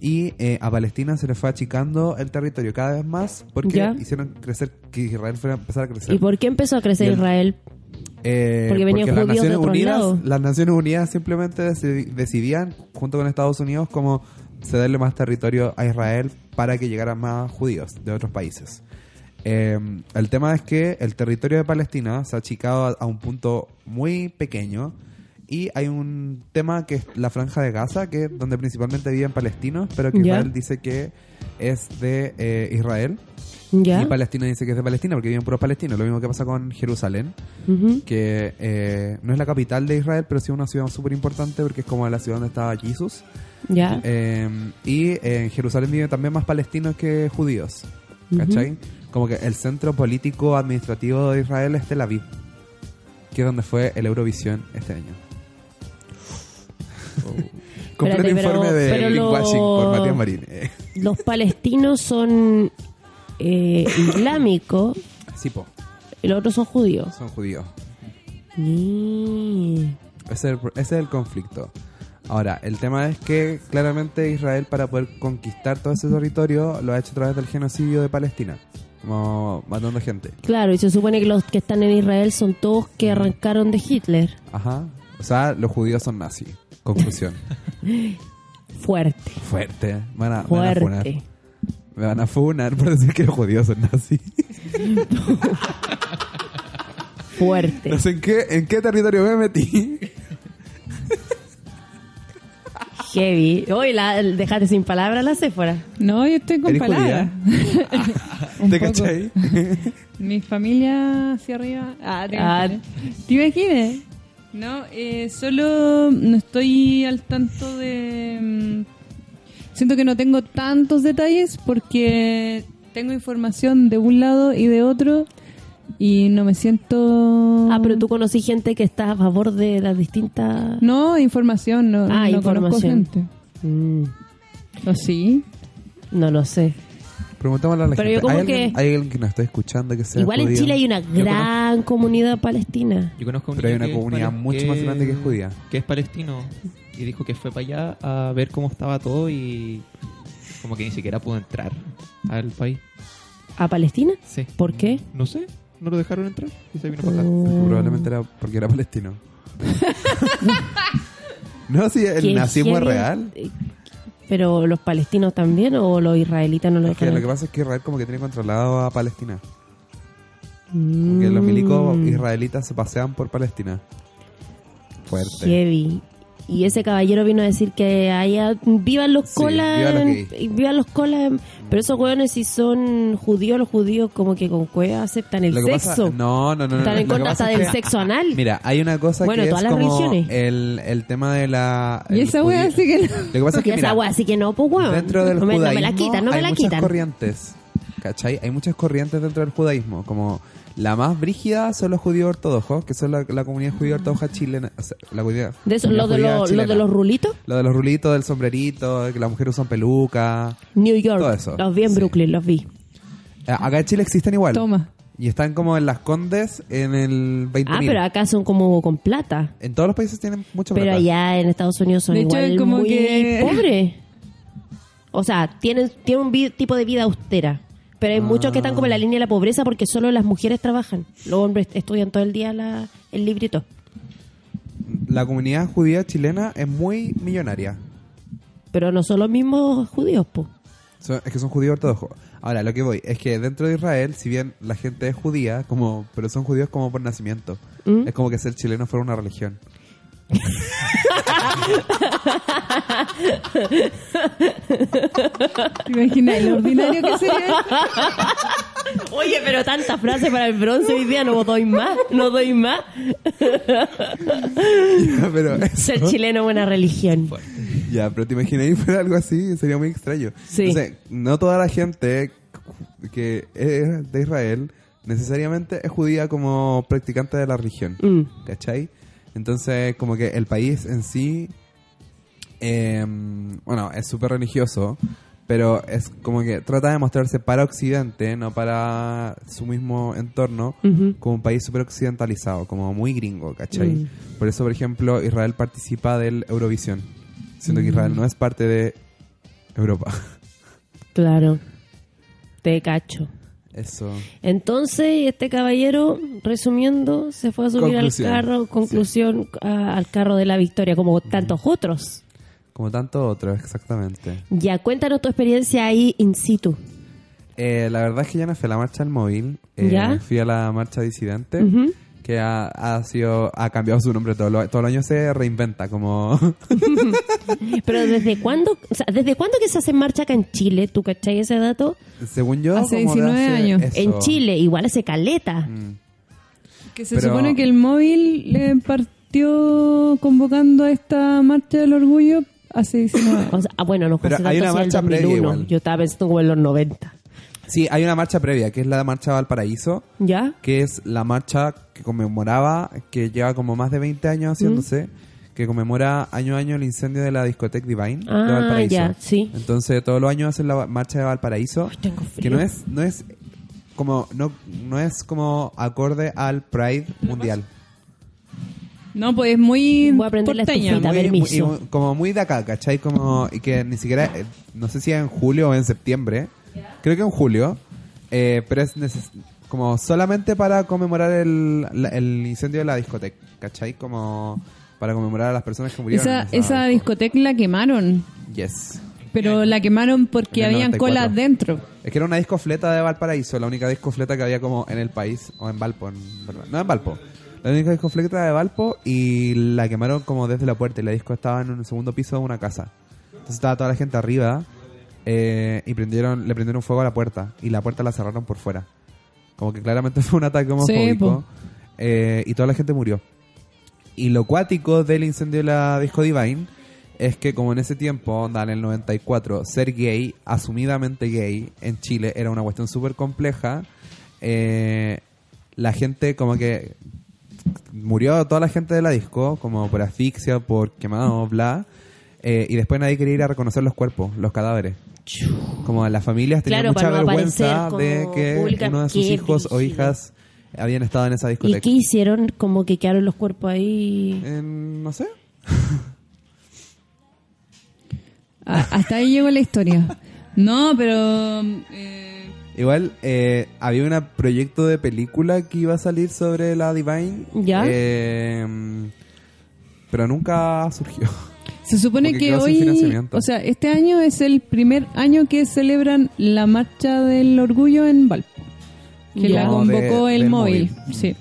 Y eh, a Palestina se le fue achicando el territorio cada vez más porque Ya. hicieron crecer, que Israel fuera a empezar a crecer. ¿Y por qué empezó a crecer el- Israel? Eh, Porque venían las judíos de Naciones otros Unidas, las Naciones Unidas simplemente deci- decidían, junto con Estados Unidos, como cederle más territorio a Israel para que llegaran más judíos de otros países. Eh, el tema es que el territorio de Palestina se ha achicado a, a un punto muy pequeño y hay un tema que es la franja de Gaza, que es donde principalmente viven palestinos, pero que. Israel dice que es de eh, Israel. ¿Ya? Y Palestina dice que es de Palestina porque viven puros palestinos. Lo mismo que pasa con Jerusalén Ujú. que eh, no es la capital de Israel, pero sí una ciudad súper importante porque es como la ciudad donde estaba Jesús. ¿Ya? Eh, y en Jerusalén viven también más palestinos que judíos. ¿Cachai? Como que el centro político administrativo de Israel es Tel Aviv, que es donde fue el Eurovisión este año. Completo Espérate, pero- informe de pero lo- por Matías Marín. Los palestinos son eh, islámicos sí, po, y los otros son judíos. son judíos. Ni- Ese es, el, ese es el conflicto. Ahora, el tema es que claramente Israel para poder conquistar todo ese territorio lo ha hecho a través del genocidio de Palestina, como matando gente. Claro, y se supone que los que están en Israel son todos que arrancaron de Hitler. Ajá. O sea, los judíos son nazis. Conclusión. Fuerte, Fuerte. Van a, van a funar. fuerte. Me van a funar por decir que los judíos son nazis. Fuerte. No sé en qué, en qué territorio me metí. Heavy. Hoy la dejaste sin palabras la Sephora. No, yo estoy con ¿Eres palabras. ¿Te cachai? Mi familia hacia arriba. Ah, te Ah. imaginas. ¿Te imaginas? No, eh, solo no estoy al tanto de... mm, Siento que no tengo tantos detalles porque tengo información de un lado y de otro y no me siento... Ah, pero tú conocí gente que está a favor de las distintas... No, información, no, Ah, no conozco información. gente. Mm, ¿O sí? no lo sé. Preguntémosle a la Pero gente. yo como ¿Hay, alguien, que- ¿Hay alguien que nos está escuchando que sea Igual en? Chile hay una gran comunidad palestina. Yo conozco a un Pero hay una comunidad mucho más grande que es judía. Que es palestino. Y dijo que fue para allá a ver cómo estaba todo y como que ni siquiera pudo entrar al país. ¿A Palestina? Sí. ¿Por qué? No sé, no lo dejaron entrar y se vino para acá. Porque probablemente era porque era palestino. no, si el nazismo es real. ¿Pero los palestinos también o los israelitas no lo dejan? lo que pasa es que Israel como que tiene controlado a Palestina. Mm, Porque los milicos israelitas se pasean por Palestina. Fuerte. Heavy. Y ese caballero vino a decir que haya vivan los Sí, colas, vivan los en- vivan los colas, en- pero esos hueones si son judíos, los judíos como que con cueva aceptan el sexo. pasa- no, no, no. no, Están en lo que contra hasta del que- sexo anal. Mira, hay una cosa Bueno, que todas es las como religiones. el, el tema de la... Y esa judío- sí que no. Lo que pasa es que, Y esa mira, wea, así que no, pues hueón. dentro del no, me, no me la quitan, no me hay la muchas quitan. corrientes, ¿cachai? Hay muchas corrientes dentro del judaísmo, como la más brígida son los judíos ortodoxos, que son la, la comunidad judía ortodoxa chilena, o sea, la comunidad, De eso, comunidad lo de, judía los- lo chilena. de los rulitos, Lo de los rulitos, del sombrerito, que las mujeres usan peluca. New York. Todo eso, Los vi en sí. Brooklyn, los vi. Eh, Acá en Chile existen igual. Toma. Y están como en las Condes en el 20.000. Ah, pero acá son como con plata. En todos los países tienen mucho Pero plata. allá en Estados Unidos son De hecho, igual es como muy que- pobres. O sea, tienen, tienen un tipo de vida austera. Pero hay muchos que están como en la línea de la pobreza porque solo las mujeres trabajan. Los hombres estudian todo el día la, el librito. La comunidad judía chilena es muy millonaria. Pero no son los mismos judíos, po. Son- es que son judíos ortodoxos. Ahora, lo que voy es que dentro de Israel, si bien la gente es judía, como pero son judíos como por nacimiento. ¿Mm? Es como que ser chileno fuera una religión. ¿Te imaginas lo ordinario que sería? Oye, pero tanta frase para el bronce hoy día no doy más, no doy más. pero eso- Ser chileno es buena religión. Ya, pero te imaginas fuera algo así, sería muy extraño. Sí. Entonces, no toda la gente que es de Israel necesariamente es judía como practicante de la religión. Mm. ¿Cachai? Entonces, como que el país en sí, eh, bueno, es súper religioso, pero es como que trata de mostrarse para Occidente, no para su mismo entorno, como un país súper occidentalizado, como muy gringo, ¿cachai? Mm. Por eso, por ejemplo, Israel participa del Eurovisión, siendo Mm. que Israel no es parte de Europa. Claro. Te cacho. Eso. Entonces, este caballero, resumiendo, se fue a subir Conclusión. al carro, conclusión, a- al carro de la victoria, como tantos otros. Como tanto otro, exactamente. Ya, cuéntanos tu experiencia ahí in situ. Eh, la verdad es que ya no fui a la marcha del móvil. eh, ¿Ya? Fui a la marcha disidente. Ujú. Que ha, ha sido ha cambiado su nombre todo lo- todo el año se reinventa como Pero ¿desde cuándo, o sea, desde cuándo que se hace marcha acá en Chile? ¿Tú cachai ese dato? según yo Hace como de 19 años. eso. En Chile, igual hace caleta. Mm. Que se Pero- supone que el móvil le partió convocando a esta marcha del orgullo hace 19 O sea, ah, bueno, no Pero hay una marcha previa 2001. igual. Yo estaba pensando en los 90. Sí hay una marcha previa que es la marcha Valparaíso ¿Ya? que es la marcha que conmemoraba que lleva como más de 20 años haciéndose que conmemora año a año el incendio de la discoteca Divine de Ah, Valparaíso ya, sí. entonces todos los años hacen la marcha de Valparaíso Ay, tengo frío. que no es no es como no no es como acorde al Pride mundial No, pues es muy Voy a prender la porteña. estufita. muy- permiso. muy- y como muy de acá, ¿cachai? Como, y que ni siquiera, eh, no sé si es en julio o en septiembre, creo que en julio, eh, pero es neces- como solamente para conmemorar el, la- el incendio de la discoteca, ¿cachai? Como para conmemorar a las personas que murieron. Esa, esa discoteca la quemaron, Yes. pero la quemaron porque habían 94. colas dentro. Es que era una discofleta de Valparaíso, la única discofleta que había como en el país, o en Valpo, en verdad. no en Valpo. La única discofleta de Valpo y la quemaron como desde la puerta y la disco estaba en un segundo piso de una casa. Entonces estaba toda la gente arriba eh, y prendieron, le prendieron fuego a la puerta y la puerta la cerraron por fuera. Como que claramente fue un ataque homofóbico eh, y toda la gente murió. Y lo cuático del incendio de la disco Divine es que como en ese tiempo, onda, en el 94, ser gay, asumidamente gay, en Chile era una cuestión súper compleja. eh, la gente como que murió toda la gente de la disco, como por asfixia, por quemado, bla. eh, y después nadie quería ir a reconocer los cuerpos, los cadáveres. Como las familias tenían Claro, mucha no vergüenza de que pública. uno de sus hijos o hijas habían estado en esa ¿Y discoteca. qué hicieron? Como que quedaron los cuerpos ahí. En- no sé. Ah, hasta ahí llegó la historia. No, pero... eh, Igual, eh, había un proyecto de película que iba a salir sobre la Divine. ¿Ya? eh, pero nunca surgió. Se supone Porque que hoy... financiamiento. O sea, este año es el primer año que celebran la marcha del orgullo en Valpo. Que Ya. la No, de- convocó el móvil. móvil. Sí.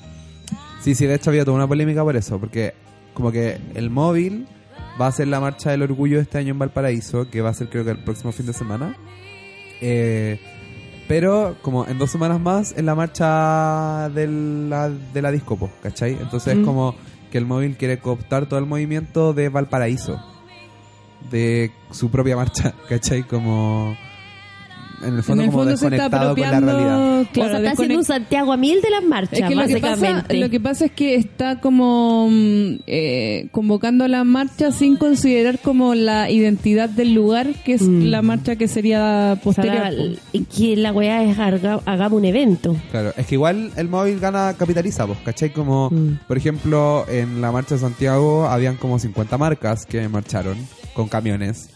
Sí, sí, de hecho había toda una polémica por eso, porque como que el móvil va a ser la marcha del orgullo este año en Valparaíso, que va a ser creo que el próximo fin de semana. Eh, pero como en dos semanas más en la marcha de la, de la discopo, ¿cachai? Entonces es Mm. como que el móvil quiere cooptar todo el movimiento de Valparaíso, de su propia marcha, ¿cachai? Como... en el fondo en el como fondo se está desconectado con la apropiando, realidad. claro, o sea, está haciendo un Santiago a mil de las marchas, Es que lo que, pasa, básicamente. lo que pasa es que está como mm, eh, convocando a la marcha sin considerar como la identidad del lugar, que es Mm. la marcha que sería O sea, posterior. la- y que la weá es haga- hagamos un evento. Claro, es que igual el móvil gana, capitaliza, pues, ¿cachai? Como, Mm. por ejemplo, en la marcha de Santiago habían como 50 marcas que marcharon con camiones.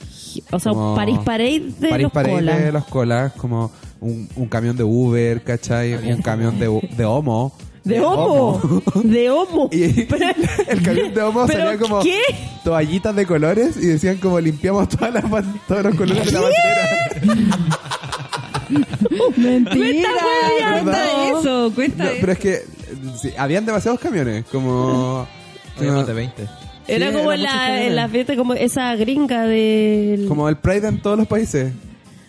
O sea, Como París Parade de París los Parade colas. de los colas, como un, un camión de Uber, ¿cachai? Un camión de, de Homo. De homo. De homo. Y Pero- el camión de Homo ¿Pero salía como qué? toallitas de colores y decían como limpiamos todas las todos los colores de la bandera. Mentira, hueveando. cuenta eso, cuenta No, eso. pero es que sí, habían demasiados camiones, como... Había más de 20. Era Sí, como en la, en la fiesta, como esa gringa del... Como el Pride en todos los países.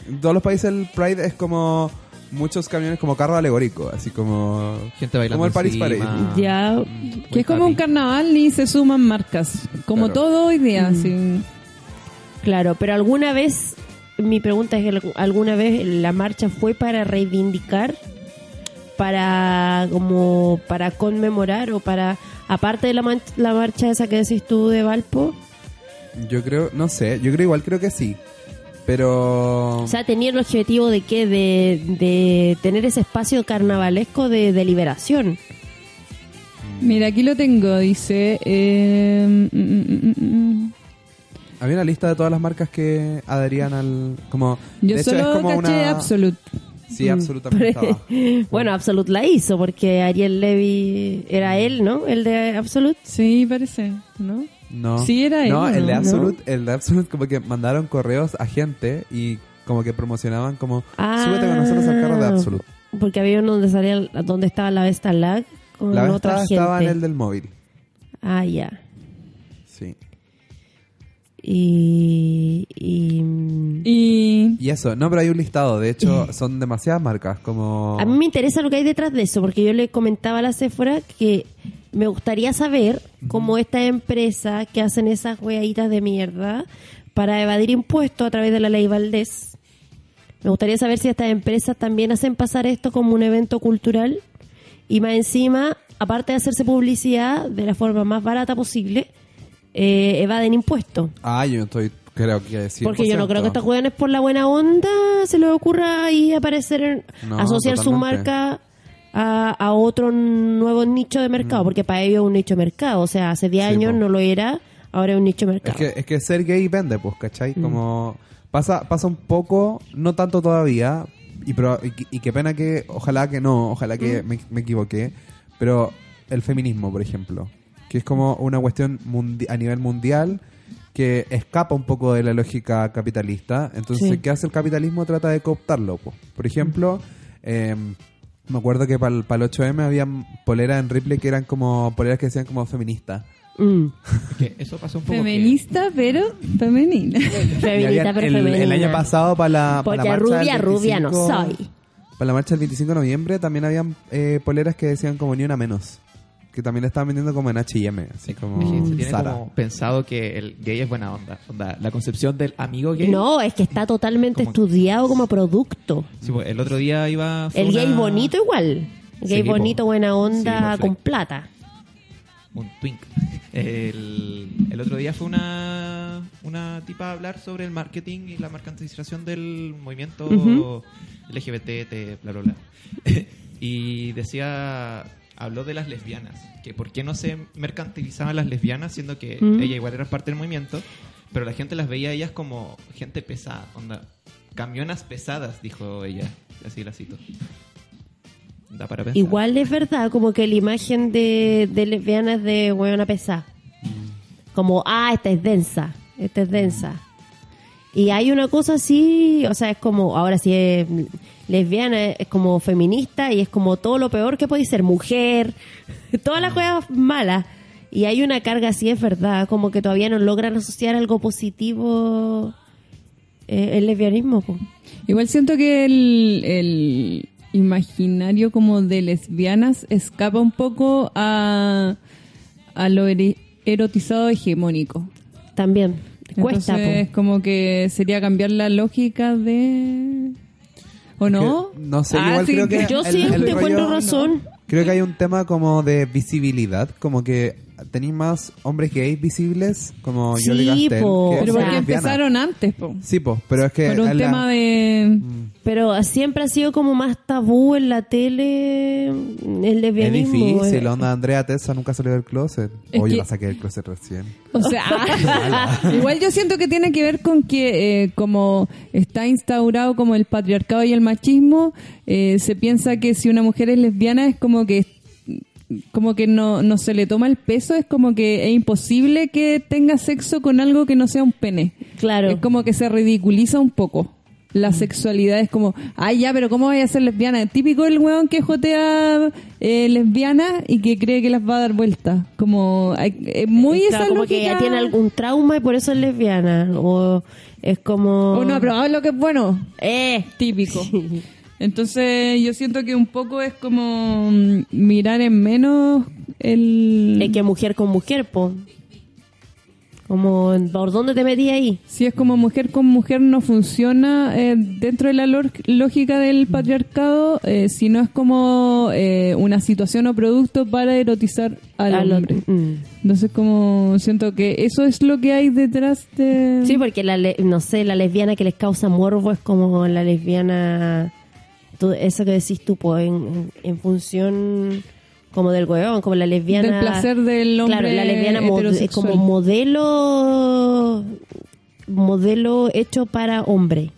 En todos los países el Pride es como muchos camiones como carro alegórico, así como... Gente bailando Como el Paris encima. Parade. Ya. Que es como un carnaval y se suman marcas. Como Claro. todo hoy día. Mm. sí. Claro, pero alguna vez, mi pregunta es, ¿alguna vez la marcha fue para reivindicar, para como para conmemorar o para, aparte de la, man- la marcha esa que decís tú de Valpo, Yo creo, no sé, yo creo igual creo que sí. Pero... o sea, tenía el objetivo de qué, de, de tener ese espacio carnavalesco de, de liberación. Mira, aquí lo tengo. Dice... eh, mm, mm, mm. Había una lista de todas las marcas que adherían al... Como, Yo de hecho, solo es como caché una... Absolute. Sí, absolutamente estaba. bueno, Absolute la hizo porque Ariel Levy era él, ¿no? El de Absolute. Sí, parece, ¿no? No. Sí, era él, No, el de ¿no? Absolute, el de Absolute como que mandaron correos a gente y como que promocionaban como Ah. súbete con nosotros al carro de Absolute. Porque había uno donde salía, donde estaba la Vesta Lag con La otra gente. estaba en el del móvil. Ah, ya. Sí. Y, y Y... Y eso, no, pero hay un listado. De hecho, son demasiadas marcas como... a mí me interesa lo que hay detrás de eso, porque yo le comentaba a la Sephora que me gustaría saber cómo estas empresas que hacen esas weaditas de mierda para evadir impuestos a través de la ley Valdés, me gustaría saber si estas empresas también hacen pasar esto como un evento cultural y más encima, aparte de hacerse publicidad de la forma más barata posible, eh, evaden impuestos. Ah, yo estoy, creo que sí. Porque yo no creo que estos jóvenes por la buena onda se les ocurra ahí aparecer, No, asociar su marca a, a otro nuevo nicho de mercado, porque para ellos es un nicho de mercado. O sea, hace 10 Mm. Sí, años po. no lo era, ahora es un nicho de Es mercado. que, es que ser gay vende, pues, ¿cachai? Mm. Como pasa, pasa un poco, no tanto todavía, y, pero, y, y qué pena que, ojalá que no, ojalá Mm. que me, me equivoqué, pero el feminismo, por ejemplo, que es como una cuestión mundi- a nivel mundial que escapa un poco de la lógica capitalista. Entonces, Sí. ¿qué hace el capitalismo? Trata de cooptarlo. po. Por ejemplo, eh, me acuerdo que para el 8M había poleras en Ripley que eran como poleras que decían como feministas. Mm. Eso pasó un poco que- Feminista, pero femenina. Feminista, pero el, femenina. el año pasado para la, para Porque la marcha rubia, del rubia no 25 soy. Para la marcha del 25 de noviembre también habían eh, poleras que decían como ni una menos. Que también la estaban vendiendo como en H&M, así como Es que se tiene Zara. como pensado que el gay es buena onda. onda la concepción del amigo gay. No, es que está totalmente Como- estudiado como producto. Sí, pues, el otro día iba. El gay bonito igual. Gay Sí, po. bonito, buena onda, Sí, perfecto. con plata. Un twink. El, el otro día fue una, una tipa a hablar sobre el marketing y la mercantilización del movimiento Ujú. LGBT, te- bla, bla, bla. y decía, habló de las lesbianas, que por qué no se mercantilizaban las lesbianas, siendo que Mm. ella igual era parte del movimiento, pero la gente las veía a ellas como gente pesada, onda, camionas pesadas, dijo ella, así la cito. Da para pensar. Igual es verdad, como que la imagen de, de lesbiana es de hueona pesada. Como, ah, esta es densa, esta es densa. Y hay una cosa así, o sea, es como, ahora sí es lesbiana, es como feminista y es como todo lo peor que puede ser, mujer, todas las cosas malas. Y hay una carga así, es verdad, como que todavía no logran asociar algo positivo eh, el lesbianismo. po. Igual siento que el, el imaginario como de lesbianas escapa un poco a, a lo erotizado hegemónico. También, cuesta. po. Entonces, como que sería cambiar la lógica de... ¿O no? Que- no sé, Ah, igual sí, creo que Yo el- sí el te rollo- encuentro razón. Creo que hay un tema como de visibilidad, como que tenéis más hombres gays visibles, como Sí, Yoli Castel, po. que Pero porque lesbiana. empezaron antes, po. Sí, po, pero es que... Por un la- tema de... Pero siempre ha sido como más tabú en la tele el Es lesbianismo. difícil, eh. onda Andrea Tessa nunca salió del closet. Es Oye, que- la saqué del closet recién. O sea, igual yo siento que tiene que ver con que eh, como está instaurado como el patriarcado y el machismo, eh, se piensa que si una mujer es lesbiana es como que como que no, no se le toma el peso, es como que es imposible que tenga sexo con algo que no sea un pene. Claro. Es como que se ridiculiza un poco. La sexualidad es como, ay ya, pero ¿cómo voy a ser lesbiana? Típico el weón que jotea eh, lesbiana y que cree que las va a dar vuelta. Como, hay- es muy Claro, esa como que ella tiene algún trauma y por eso es lesbiana. O es como... O no ha probado lo que es bueno. Eh, Típico. Entonces yo siento que un poco es como mm, mirar en menos el... es que mujer con mujer, po. Como, ¿por dónde te metí ahí? Si es como mujer con mujer no funciona eh, dentro de la lógica del patriarcado, eh, si no es como eh, una situación o producto para erotizar al, Al hombre. Mm. Entonces como siento que eso es lo que hay detrás de... Sí, porque la, le- no sé, la lesbiana que les causa morbo es como la lesbiana, tú- eso que decís tú, pues, en, en función como del huevón, como la lesbiana... Del placer del hombre Claro, la lesbiana mo- heterosexual. como modelo, modelo hecho para hombre.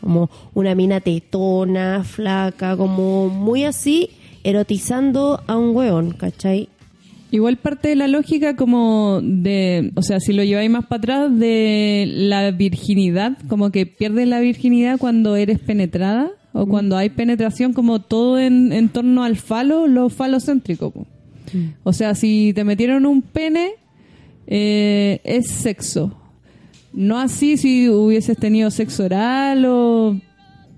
Como una mina tetona, flaca, como muy así, erotizando a un hueón, ¿cachai? Igual parte de la lógica como de, o sea, si lo lleváis más para atrás, de la virginidad, como que pierdes la virginidad cuando eres penetrada o cuando hay penetración, como todo en, en torno al falo, lo falocéntrico. po. O sea, si te metieron un pene, eh, es sexo. No así si hubieses tenido sexo oral o,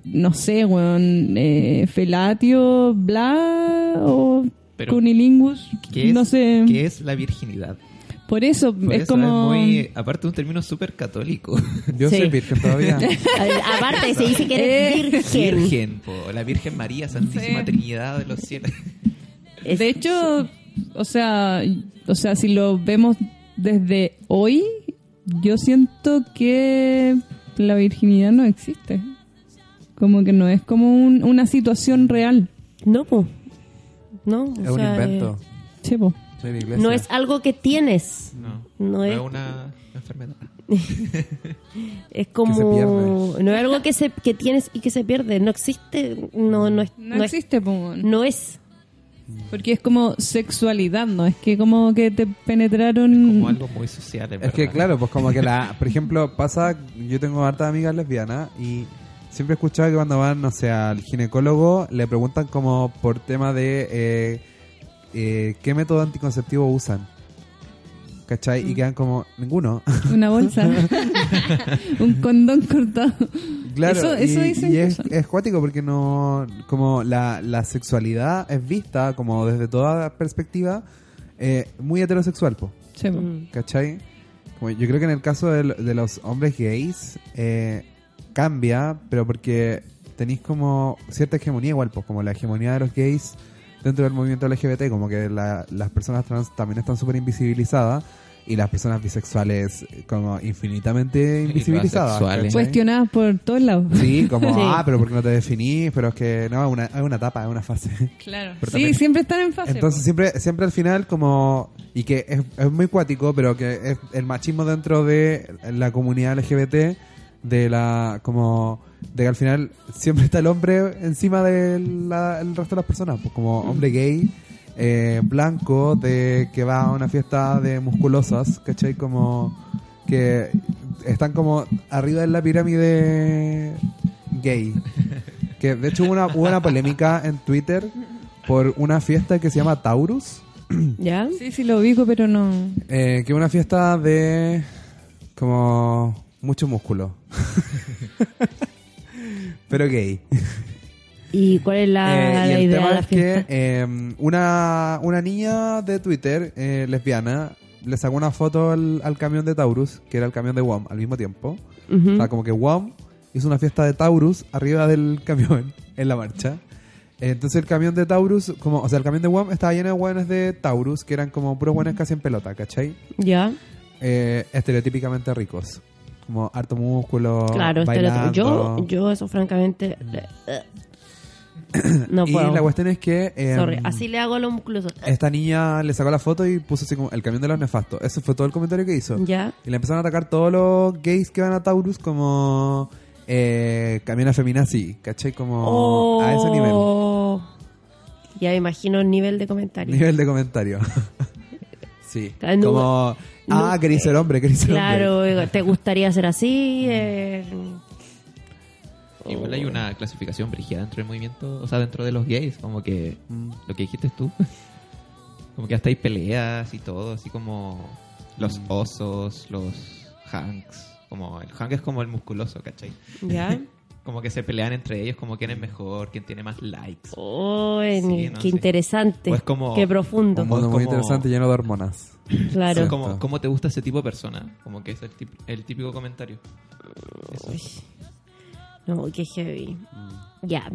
no sé, weón, eh, felatio, bla, o Pero, cunilingus, ¿Qué es, no sé. ¿Qué es la virginidad? Por eso, Por es eso como... es muy, aparte un término súper católico. Yo Sí. soy virgen todavía. A- Aparte, se dice que eres Eh, virgen. Virgen, po, la Virgen María, Santísima Sí. Trinidad de los cielos. De hecho, o sea, o sea, si lo vemos desde hoy, yo siento que la virginidad no existe. Como que no es como un- una situación real. No, po. No, o es un invento. Che, po. Soy la iglesia. no es algo que tienes. No, No es- una enfermedad. Es como. se pierde. no es algo que, se, que tienes y que se pierde. No existe. No, no, es, No, no, es, existe, po. no es. Porque es como sexualidad, ¿no? Es que como que te penetraron... Como algo muy social, Es que claro, pues como que la, por ejemplo, pasa, yo tengo hartas amigas lesbianas y siempre he escuchado que cuando van, no sé, al ginecólogo le preguntan como por tema de eh, eh, qué método anticonceptivo usan. ¿Cachai? Y quedan como, ninguno. Una bolsa. un condón cortado. Claro, Eso- eso y, dicen y que es, es cuático porque no, como la, la sexualidad es vista como desde toda perspectiva eh, muy heterosexual, po. Mm. ¿Cachai? Como yo creo que en el caso de, de los hombres gays eh, cambia, pero porque tenéis como cierta hegemonía igual, pues como la hegemonía de los gays dentro del movimiento LGBT, como que la- las personas trans también están súper invisibilizadas y las personas bisexuales eh, como infinitamente invisibilizadas. Cuestionadas por todos lados. Sí, como, Sí. ah, pero porque no te definís, pero es que no, es una, es una etapa, es una fase. Claro. Pero sí, también- siempre están en fase. Entonces siempre, siempre al final como, y que es, es muy cuático, pero que es el machismo dentro de la comunidad LGBT, de la, como, de que al final siempre está el hombre encima del resto de las personas, pues como hombre gay, eh, blanco, de que va a una fiesta de musculosas, ¿cachai? Como que están como arriba de la pirámide gay. Que de hecho hubo una, hubo una polémica en Twitter por una fiesta que se llama Taurus, ¿Ya? Sí, sí lo ubico, pero no... eh, que una fiesta de como mucho músculo. Pero gay. ¿Y cuál es la, Eh, y la el idea tema de la es que fiesta? eh, una, una niña de Twitter, eh, lesbiana, le sacó una foto al, al camión de Taurus, que era el camión de WOM, al mismo tiempo. Ujú. O sea, como que WOM hizo una fiesta de Taurus arriba del camión. en la marcha. Entonces el camión de Taurus, como, o sea, el camión de WAM estaba lleno de hueones de Taurus, que eran como puros hueones casi en pelota, ¿cachai? Ya, Eh, estereotípicamente ricos. Como harto músculo, claro, bailando. Yo, yo eso francamente... eh, no y puedo. la cuestión es que... em, Sorry, así le hago a los musculosos. Esta niña le sacó la foto y puso así como el camión de los nefastos. Ese fue todo el comentario que hizo. Ya. Y le empezaron a atacar todos los gays que van a Taurus como eh, camión feminazi, ¿cachai? Como a ese nivel. Oh. Ya me imagino el nivel de comentario. Nivel de comentario. sí. No- como, no- ah, queréis ser hombre, queréis ser hombre. Claro, ¿te gustaría ser así? Eh, Igual hay una clasificación brígida dentro del movimiento, o sea, dentro de los gays, como que lo que dijiste tú. Como que hasta hay peleas y todo, así como los Mm. osos, los hanks. Como el hank es como el musculoso, ¿cachai? ¿Ya? Como que se pelean entre ellos, como quién es mejor, quién tiene más likes. Oh, en- Sí, no qué sé. interesante. O es como- qué profundo. Un mundo muy como- interesante lleno de hormonas. Claro. Sí. Como. ¿Cómo te gusta ese tipo de persona? Como que es el, tip- el típico comentario. Uy. No, qué heavy. Mm. Ya.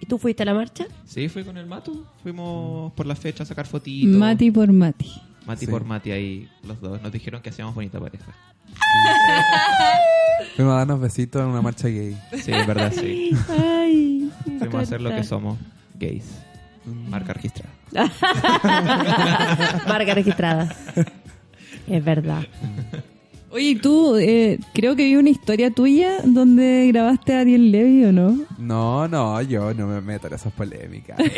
¿Y tú fuiste a la marcha? Sí, fui con el Matu. Fuimos por la fecha a sacar fotitos. Mati por Mati. Mati Sí. por Mati ahí, los dos. Nos dijeron que hacíamos bonita pareja. Fuimos a darnos besitos en una marcha gay. Sí, es verdad, sí. Ay. Fuimos a hacer lo que somos, gays. Marca registrada. Marca registrada. Es verdad. Oye, ¿y tú, eh, creo que vi una historia tuya donde grabaste a Ariel Levy, ¿o no? No, no, yo no me meto en esas polémicas.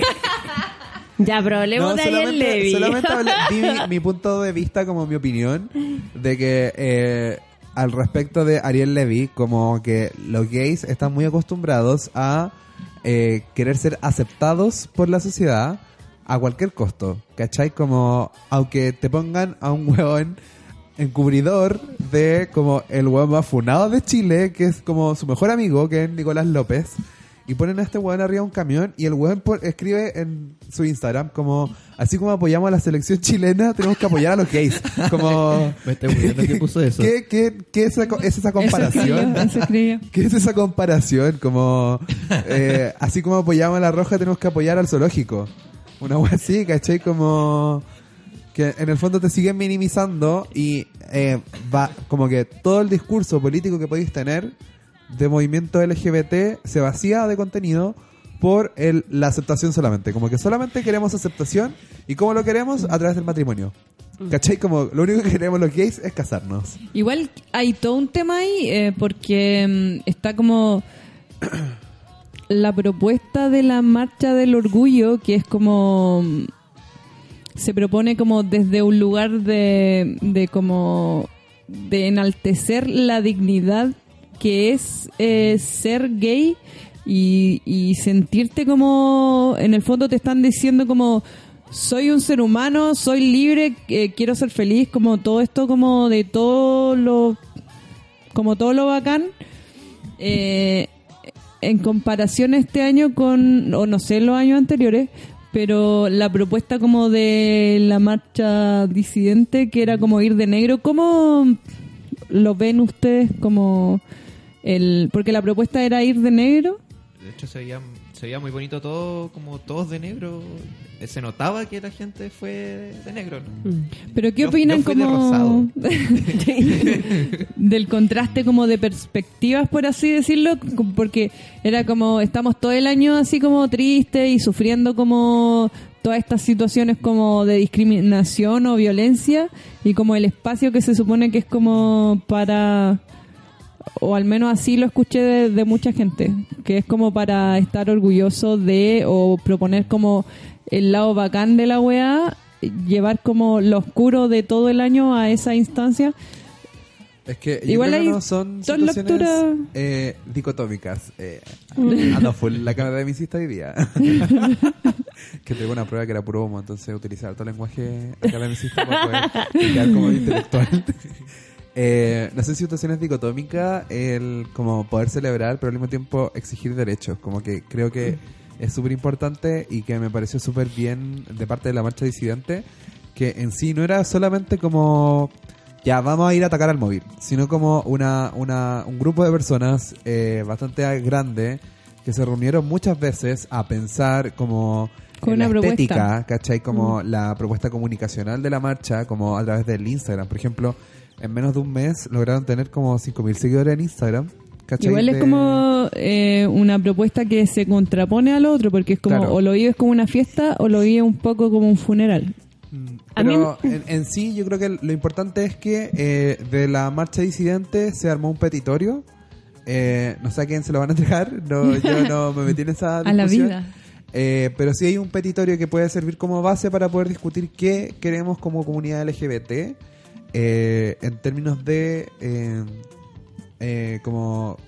Ya, pero hablemos No, de Ariel Levy. solamente hablé- di mi, mi punto de vista como mi opinión de que eh, al respecto de Ariel Levy, como que los gays están muy acostumbrados a eh, querer ser aceptados por la sociedad a cualquier costo, ¿cachai? Como aunque te pongan a un hueón encubridor de como el hueón más funado de Chile, que es como su mejor amigo, que es Nicolás López, y ponen a este hueón arriba de un camión y el hueón po- escribe en su Instagram como, así como apoyamos a la selección chilena, tenemos que apoyar a los gays. Como, Me estoy muriendo que puso eso. ¿qué, qué, qué es, esa, co- es esa Eso comparación? eso. ¿Qué es esa comparación? Como, eh, así como apoyamos a la roja, tenemos que apoyar al zoológico. Una wea así, ¿cachai? Como que en el fondo te siguen minimizando y eh, va como que todo el discurso político que podéis tener de movimiento LGBT se vacía de contenido por el, la aceptación solamente. Como que solamente queremos aceptación y cómo lo queremos a través del matrimonio. ¿Cachai? Como lo único que queremos los gays es casarnos. Igual hay todo un tema ahí eh, porque mm, está como la propuesta de la marcha del orgullo que es como mm, se propone como desde un lugar de, de como de enaltecer la dignidad que es eh, ser gay y, sentirte como en el fondo te están diciendo como soy un ser humano, soy libre, eh, quiero ser feliz, como todo esto como de todo lo como todo lo bacán. Eh, en comparación este año con o no sé los años anteriores pero la propuesta como de la marcha disidente que era como ir de negro ¿cómo lo ven ustedes como el porque la propuesta era ir de negro De hecho, se veía, se veía muy bonito todo, como todos de negro. Eh, Se notaba que la gente fue de negro. ¿no? Mm. pero qué Yo- opinan yo de como rosado. del contraste como de perspectivas por así decirlo porque era como estamos todo el año así como tristes y sufriendo como todas estas situaciones como de discriminación o violencia y como el espacio que se supone que es como para o al menos así lo escuché de, de mucha gente, que es como para estar orgulloso de o proponer como el lado bacán de la weá, llevar como lo oscuro de todo el año a esa instancia. Es que Igual que hay no son situaciones lecturas- eh, dicotómicas. Eh, Mm. ando full la cara de mi hiciste hoy día. que tengo una prueba que era puro homo, entonces utilizar todo el lenguaje academicista para poder quedar como intelectual. Eh, no sé si situaciones dicotómicas el como poder celebrar, pero al mismo tiempo exigir derechos. Como que creo que es súper importante y que me pareció súper bien de parte de la marcha disidente, que en sí no era solamente como ya vamos a ir a atacar al móvil, sino como una, una un grupo de personas eh, bastante grande que se reunieron muchas veces a pensar como Con en la una estética, propuesta. Mm. ¿cachai? Como la propuesta comunicacional de la marcha, como a través del Instagram. Por ejemplo, en menos de un mes lograron tener como 5.000 seguidores en Instagram. ¿cachai? Igual es como eh, una propuesta que se contrapone al otro, porque es como Claro. o lo vives como una fiesta o lo vives un poco como un funeral. Pero en, en sí yo creo que lo importante es que eh, de la marcha disidente se armó un petitorio. Eh, no sé a quién se lo van a entregar, no, yo no me metí en esa A la discusión. vida. Eh, pero sí hay un petitorio que puede servir como base para poder discutir qué queremos como comunidad LGBT eh, en términos de eh, eh, como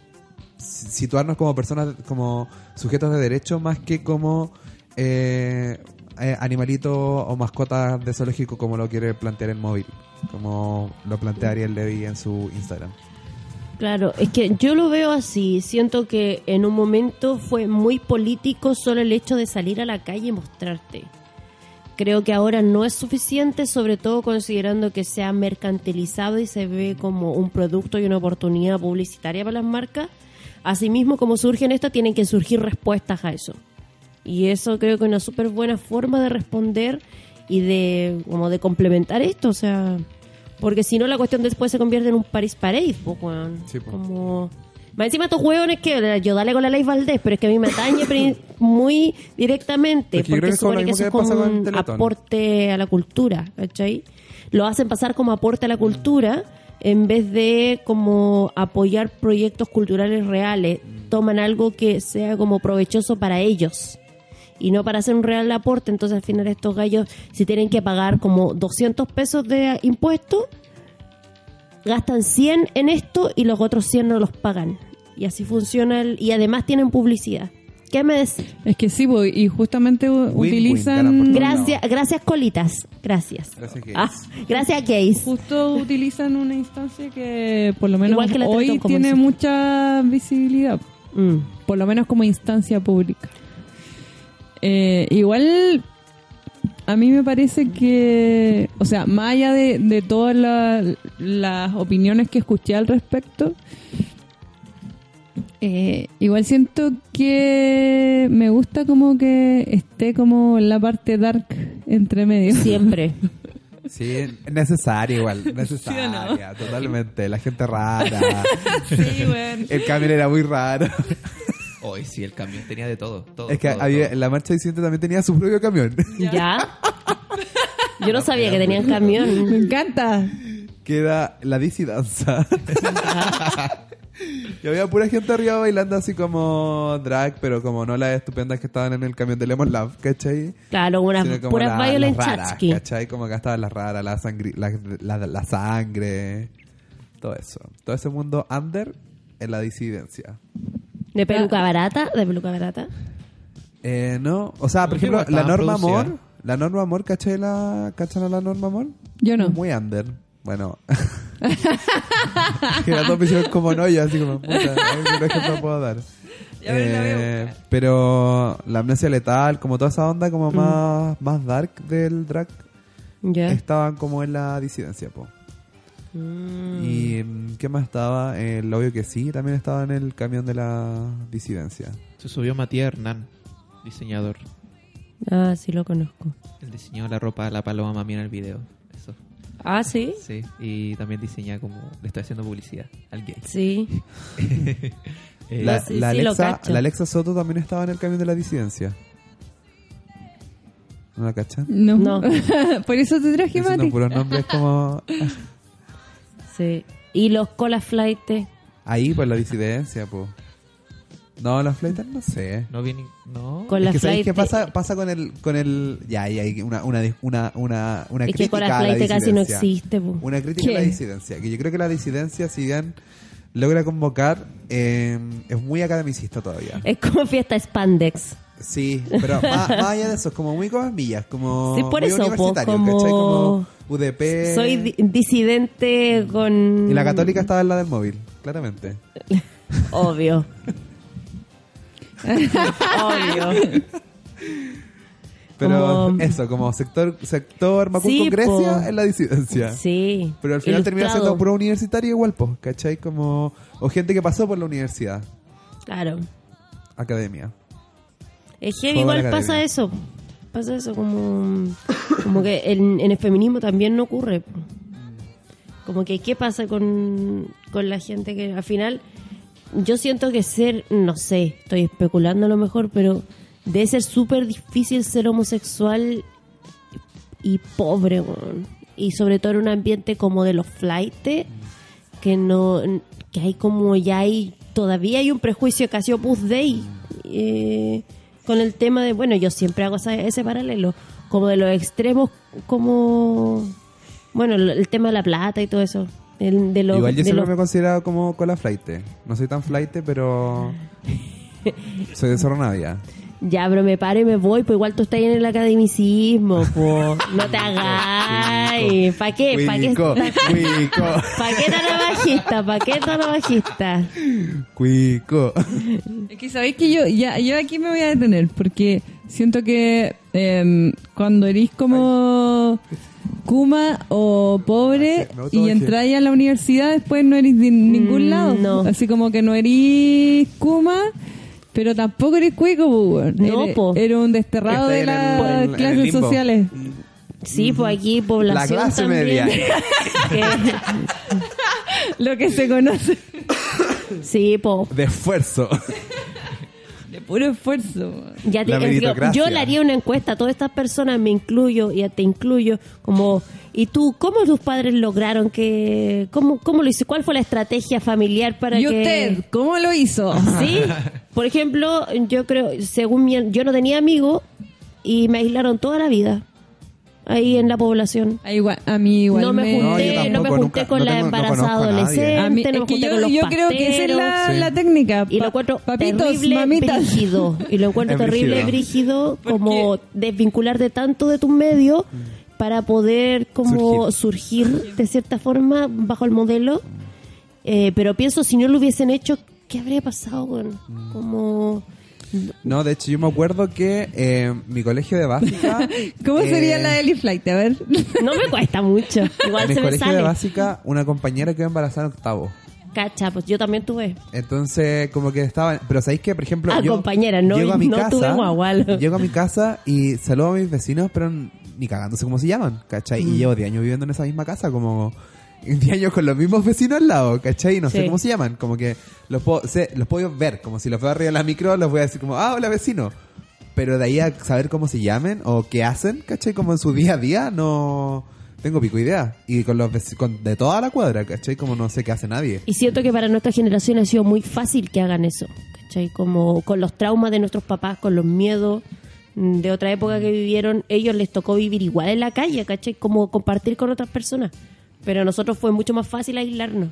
si- situarnos como personas, como sujetos de derecho más que como eh, eh, animalitos o mascotas de zoológico como lo quiere plantear el móvil, como lo plantea Ariel Levy en su Instagram. Claro, es que yo lo veo así. Siento que en un momento fue muy político solo el hecho de salir a la calle y mostrarte. Creo que ahora no es suficiente, sobre todo considerando que se ha mercantilizado y se ve como un producto y una oportunidad publicitaria para las marcas. Asimismo, como surgen estas, tienen que surgir respuestas a eso. Y eso creo que es una súper buena forma de responder y de como de complementar esto, o sea, porque si no la cuestión después se convierte en un Paris Parade, weón. Sí, po. Como más encima estos hueones que yo dale con la ley Valdés, pero es que a mí me atañe muy directamente, porque que es como supone que eso es como un aporte a la cultura, ¿cachai? Lo hacen pasar como aporte a la cultura en vez de como apoyar proyectos culturales reales. Toman algo que sea como provechoso para ellos y no para hacer un real aporte. Entonces al final estos gallos, si tienen que pagar como 200 pesos de impuestos, gastan 100 en esto y los otros 100 no los pagan. Y así funciona el, y además tienen publicidad. ¿Qué me decís? Es que sí, po, y justamente utilizan... Gracias, gracias colitas, gracias. Gracias, Gays. Ah, gracias Gays. Justo utilizan una instancia que por lo menos Igual que la hoy tiene mucha visibilidad. Mm. por lo menos como instancia pública. Eh, igual a mí me parece que, o sea, más allá de, de todas la- las opiniones que escuché al respecto, eh, igual siento que me gusta como que esté como la parte dark entre medio. Siempre. Sí, es necesario igual, necesaria, totalmente. La gente rara. Sí, bueno. El camión era muy raro. Hoy sí, el camión tenía de todo. todo Es que todo, había, todo. la marcha disidente también tenía su propio camión. ¿Ya? Yo no sabía que tenían Me camión. encanta. que era la disidanza. Y había pura gente arriba bailando así como drag, pero como no las estupendas que estaban en el camión de Lemon Love, ¿cachai? Claro, unas como puras la- Violent las raras, Chatsky. ¿cachai? Como acá estaban las raras, la, sangri- la, la- la sangre, todo eso. Todo ese mundo under en la disidencia. De peluca barata, de peluca barata. Eh, no, o sea, por ejemplo, la norma producida. amor, la norma amor, ¿cachai? La, ¿Cachan a la norma amor? Yo no. Muy under. Bueno. que las dos me hicieron como no, y así como, puta, qué ejemplo puedo dar. La. Eh, pero la amnesia letal, como toda esa onda como más, más dark del drag, Ya. estaban como en la disidencia, po. Mm. Y mm, ¿qué más estaba? El obvio que sí, también estaba en el camión de la disidencia. Se subió Matías Hernán, diseñador. Ah, sí lo conozco. Él diseñó la ropa de la paloma mami en el video. Ah, sí. Sí. Y también diseña como... Le está haciendo publicidad al gay. Sí. Eh, La, sí, la sí, lo Alexa, cacho. la Alexa Soto también estaba en el camión de la disidencia. ¿No la cachan? No. No. Por eso te traje, Mati. puros nombres como... Sí. Y los cola flight. Ahí, pues la disidencia, pues. No, los flighters no sé. no viene... No. Con es la que ¿sabéis flight. qué pasa, pasa con el... Con el ya, hay una, una, una, una, una Es que crítica con a la la flight casi no existe. po. Una crítica a la disidencia. Que yo creo que la disidencia, si bien logra convocar, eh, es muy academicista todavía. Es como fiesta spandex. Sí, pero más, más allá de eso, es como muy como millas, como Sí, por muy eso, po, universitario, como- ¿cachai? Como UDP. Soy di- disidente con... Y la católica estaba en la del móvil, claramente. Obvio. Obvio. Pero Como- eso, como sector sector Macul Sí, con Grecia po. en la disidencia. Sí. Pero al final termina siendo puro universitario igual, pues, ¿cachai? Como, o gente que pasó por la universidad. Claro. academia. Es igual pasa eso. Pasa eso, como, como que en, en el feminismo también no ocurre. po. Como que, ¿qué pasa con, con la gente que al final, yo siento que ser, no sé, estoy especulando a lo mejor, pero debe ser súper difícil ser homosexual y pobre, y sobre todo en un ambiente como de los flightes, que no, que hay como ya hay, todavía hay un prejuicio casi opus dei, eh, con el tema de, bueno, yo siempre hago esa- ese paralelo, como de los extremos, como, bueno, el tema de la plata y todo eso. El- de los- Igual yo de siempre me he considerado como cola flight. No soy tan flight, pero soy de Zorro Navia. Ya, pero me paro y me voy, pues igual tú estás en el academicismo. No te hagáis. ¿Para qué? ¿Para qué? Cuico, cuico, ¿Para qué tan bajista? ¿Para qué tan bajista? cuico. Es que sabéis que yo, ya, yo aquí me voy a detener porque siento que em, cuando eres como Kuma o pobre Me y autobajé. entráis a la universidad, después no eres de ningún Mm, lado. no. Así como que no eres Kuma, pero tampoco eres cuico, po, weón. No, eres, po. eres un desterrado de las el clases limbo. sociales. Sí, pues aquí población La clase también. media. Que- Lo que se conoce sí, pues. De esfuerzo. puro esfuerzo. Ya te- La yo le haría una encuesta a todas estas personas, me incluyo y te incluyo, como, ¿y tú cómo tus padres lograron que, cómo, cómo lo hizo? ¿Cuál fue la estrategia familiar para ¿Y que... usted cómo lo hizo? Sí, por ejemplo, yo creo, según mi, yo no tenía amigos y me aislaron toda la vida ahí en la población. Ah, igual, a mí igual no me me... No, yo junté, no, me junté nunca- con no la tengo- embarazada adolescente, A mí- no me es que junté yo, con los yo creo que esa es la. Sí. la técnica. Y lo encuentro papitos, terrible mamitas. brígido. Y lo encuentro terrible brígido. como desvincularte tanto de tus medios para poder como surgir. de cierta forma bajo el modelo. Eh, pero pienso, si no lo hubiesen hecho, ¿qué habría pasado? weón? Como... No, de hecho yo me acuerdo que eh, mi colegio de básica... ¿Cómo eh, sería la Eli Flight? A ver. No me cuesta mucho. Igual En mi se me colegio de básica, una compañera quedó embarazada en octavo. Cacha, pues yo también tuve. Entonces, como que estaba... Pero ¿sabéis que, por ejemplo... Ah, yo compañera, no- llego a mi no casa, tuve guagual. Llego a mi casa y saludo a mis vecinos, pero ni cagándose cómo se llaman, ¿cachai? Mm. Y llevo 10 años viviendo en esa misma casa, como... 10 años con los mismos vecinos al lado, ¿cachai? Y no sé cómo se llaman, como que los puedo, sé- los puedo ver, como si los veo arriba de la micro, los voy a decir como, ah, hola vecino. Pero de ahí a saber cómo se llamen o qué hacen, ¿cachai? Como en su día a día, no tengo pico idea. Y con los con, de toda la cuadra, ¿cachai? Como no sé qué hace nadie. Y siento que para nuestra generación ha sido muy fácil que hagan eso, ¿cachai? Como con los traumas de nuestros papás, con los miedos mm, de otra época que vivieron, ellos les tocó vivir igual en la calle, ¿cachai? Como compartir con otras personas. Pero a nosotros fue mucho más fácil aislarnos.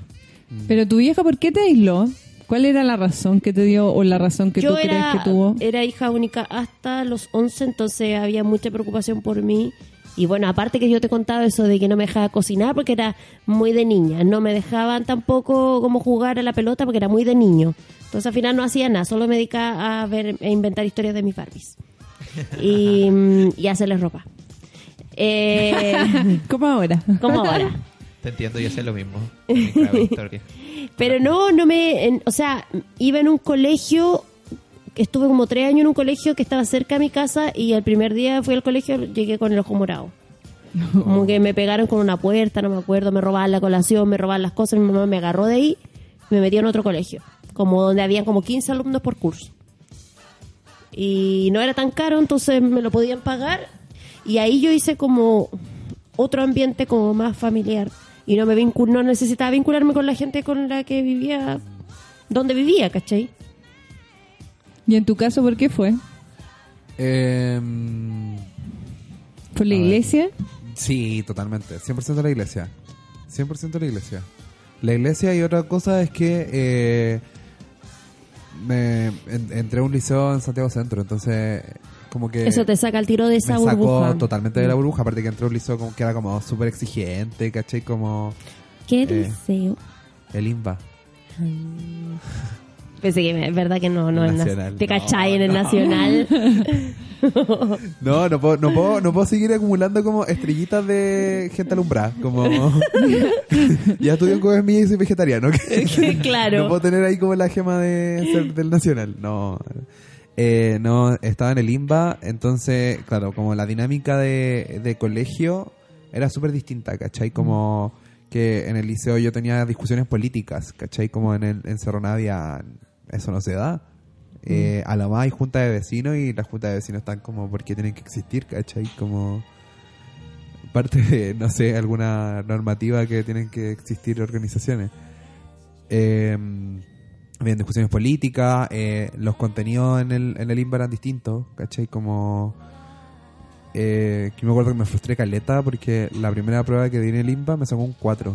Pero tu vieja, ¿por qué te aisló? ¿Cuál era la razón que te dio o la razón que yo tú crees era, que tuvo? era hija única hasta los 11, entonces había mucha preocupación por mí. Y bueno, aparte que yo te contaba eso de que no me dejaba cocinar porque era muy de niña. No me dejaban tampoco como jugar a la pelota porque era muy de niño. Entonces al final no hacía nada, solo me dedicaba a ver e inventar historias de mis Barbies. Y, y hacerles ropa. Eh, ¿Cómo ahora? como ahora. Te entiendo, yo sé lo mismo. Pero no, no me. en- o sea, iba en un colegio. Estuve como tres años en un colegio que estaba cerca de mi casa y el primer día fui al colegio llegué con el ojo morado. Como que me pegaron con una puerta, no me acuerdo, me robaban la colación, me robaban las cosas, mi mamá me agarró de ahí me metió en otro colegio, como donde habían como 15 alumnos por curso. Y no era tan caro, entonces me lo podían pagar y ahí yo hice como otro ambiente como más familiar y no me vincu- no necesitaba vincularme con la gente con la que vivía donde vivía, ¿cachai? ¿Y en tu caso por qué fue? Em, ¿Por la iglesia? Sí, totalmente. 100% la iglesia. 100% la iglesia. La iglesia y otra cosa es que eh, me en- entré a un liceo en Santiago Centro, entonces como que Eso te saca el tiro de esa me sacó burbuja. totalmente de la burbuja, aparte que un liceo como que era como súper exigente, ¿cachai? Como ¿Qué Eh. deseo? el INVA. Pensé que es verdad que no, no Nacional. Te no, cachai en el no. nacional. No, no puedo, no puedo, no puedo seguir acumulando como estrellitas de gente alumbrada. Como ya estudié en Coesmilla y soy vegetariano. No claro. puedo tener ahí como la gema de ser del nacional. No. Eh, no, estaba en el IMBA, entonces, claro, como la dinámica de, de colegio era súper distinta, ¿cachai? Como que en el liceo yo tenía discusiones políticas, ¿cachai? Como en, el, en Cerro Navia eso no se da. Eh, a la más hay junta de vecinos y las juntas de vecinos están como porque tienen que existir, ¿cachai? Como parte de, no sé, alguna normativa que tienen que existir organizaciones. Eh, habían discusiones políticas, eh, los contenidos en el, en el IMBA eran distintos, ¿cachai? Como... Eh, que me acuerdo que me frustré caleta porque la primera prueba que di en el IMBA me sacó un 4.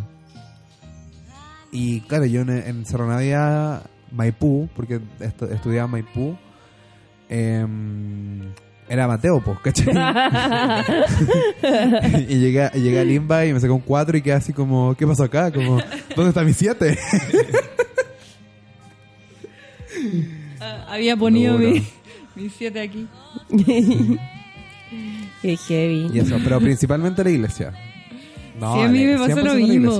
Y claro, yo en, en Maipú, porque estu- estudiaba Maipú, em, era Mateo, pues, ¿cachai? y llegué, llegué al IMBA y me sacó un 4 y quedé así como, ¿qué pasó acá? Como, ¿dónde está mi 7? Ah, había ponido Duro. mi, mi siete aquí. Qué heavy. y eso, pero principalmente la iglesia. No, sí, a mí me pasó 100% lo mismo.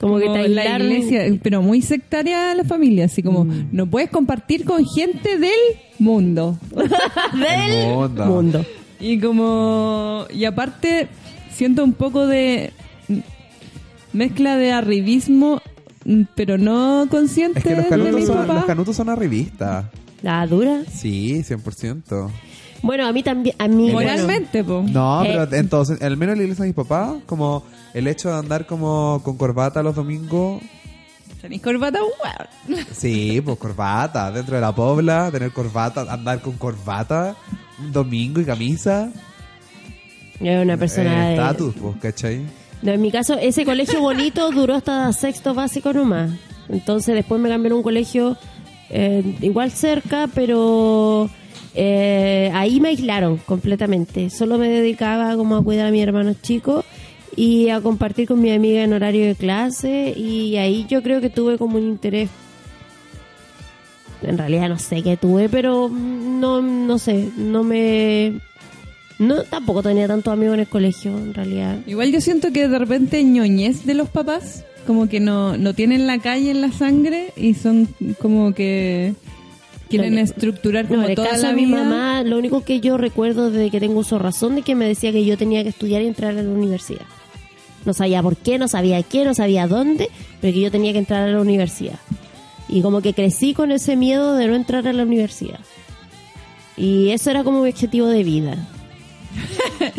Como que te la iglesia, pero muy sectaria la familia, así como no puedes compartir con gente del mundo. Del mundo. mundo. Y como y aparte siento un poco de mezcla de arribismo, mm, pero no consciente Es que los de canutos, mi son, papá. los canutos son arribistas. La dura. Sí, 100%. Bueno, a mí también. A mí, bueno, Moralmente, po. No, Eh. pero entonces, al menos en la iglesia de mis papás, como el hecho de andar como con corbata los domingos, ¿Tenéis corbata? Weón. sí, pues corbata, dentro de la pobla, tener corbata, andar con corbata, un domingo y camisa, es una persona eh, de. estatus, pues, ¿cachai? En mi caso, ese colegio bonito duró hasta sexto básico nomás. Entonces después me cambiaron a un colegio eh, igual cerca, pero eh, ahí me aislaron completamente. Solo me dedicaba como a cuidar a mis hermanos chicos y a compartir con mi amiga en horario de clase y ahí yo creo que tuve como un interés en realidad no sé qué tuve pero no no sé no me no tampoco tenía tantos amigos en el colegio en realidad Igual yo siento que de repente ñoñez de los papás, como que no, no tienen la calle en la sangre y son como que quieren No, estructurar No, como en toda caso la de mi vida. mamá, lo único que yo recuerdo desde que tengo uso razón de que me decía que yo tenía que estudiar y entrar a la universidad. No sabía por qué, no sabía qué, no sabía dónde, pero que yo tenía que entrar a la universidad. Y como que crecí con ese miedo de no entrar a la universidad. Y eso era como mi objetivo de vida.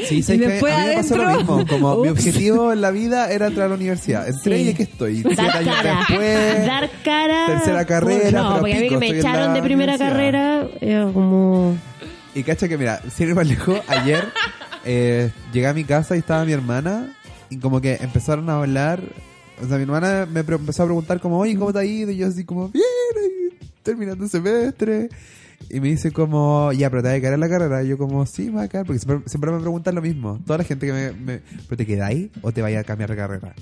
Sí, Y que después a mí me pasó lo mismo, como mi objetivo en la vida era entrar a la universidad. Entré Sí. y aquí estoy, siete Dar años cara, después. dar cara. tercera carrera, No, pero porque a mí que me echaron de primera carrera, era como... Y cacha que, mira, sin ir más lejos, ayer eh, llegué a mi casa y estaba mi hermana y como que empezaron a hablar. O sea, mi hermana me empezó a preguntar como, oye, ¿cómo te ha ido? Y yo así como, bien, terminando el semestre. Y me dice como, ya, pero te vas a quedar en la carrera. Y yo como, sí, me voy a quedar. Porque siempre, siempre me preguntan lo mismo. Toda la gente que me, me ¿pero te quedáis o te vayas a cambiar de carrera?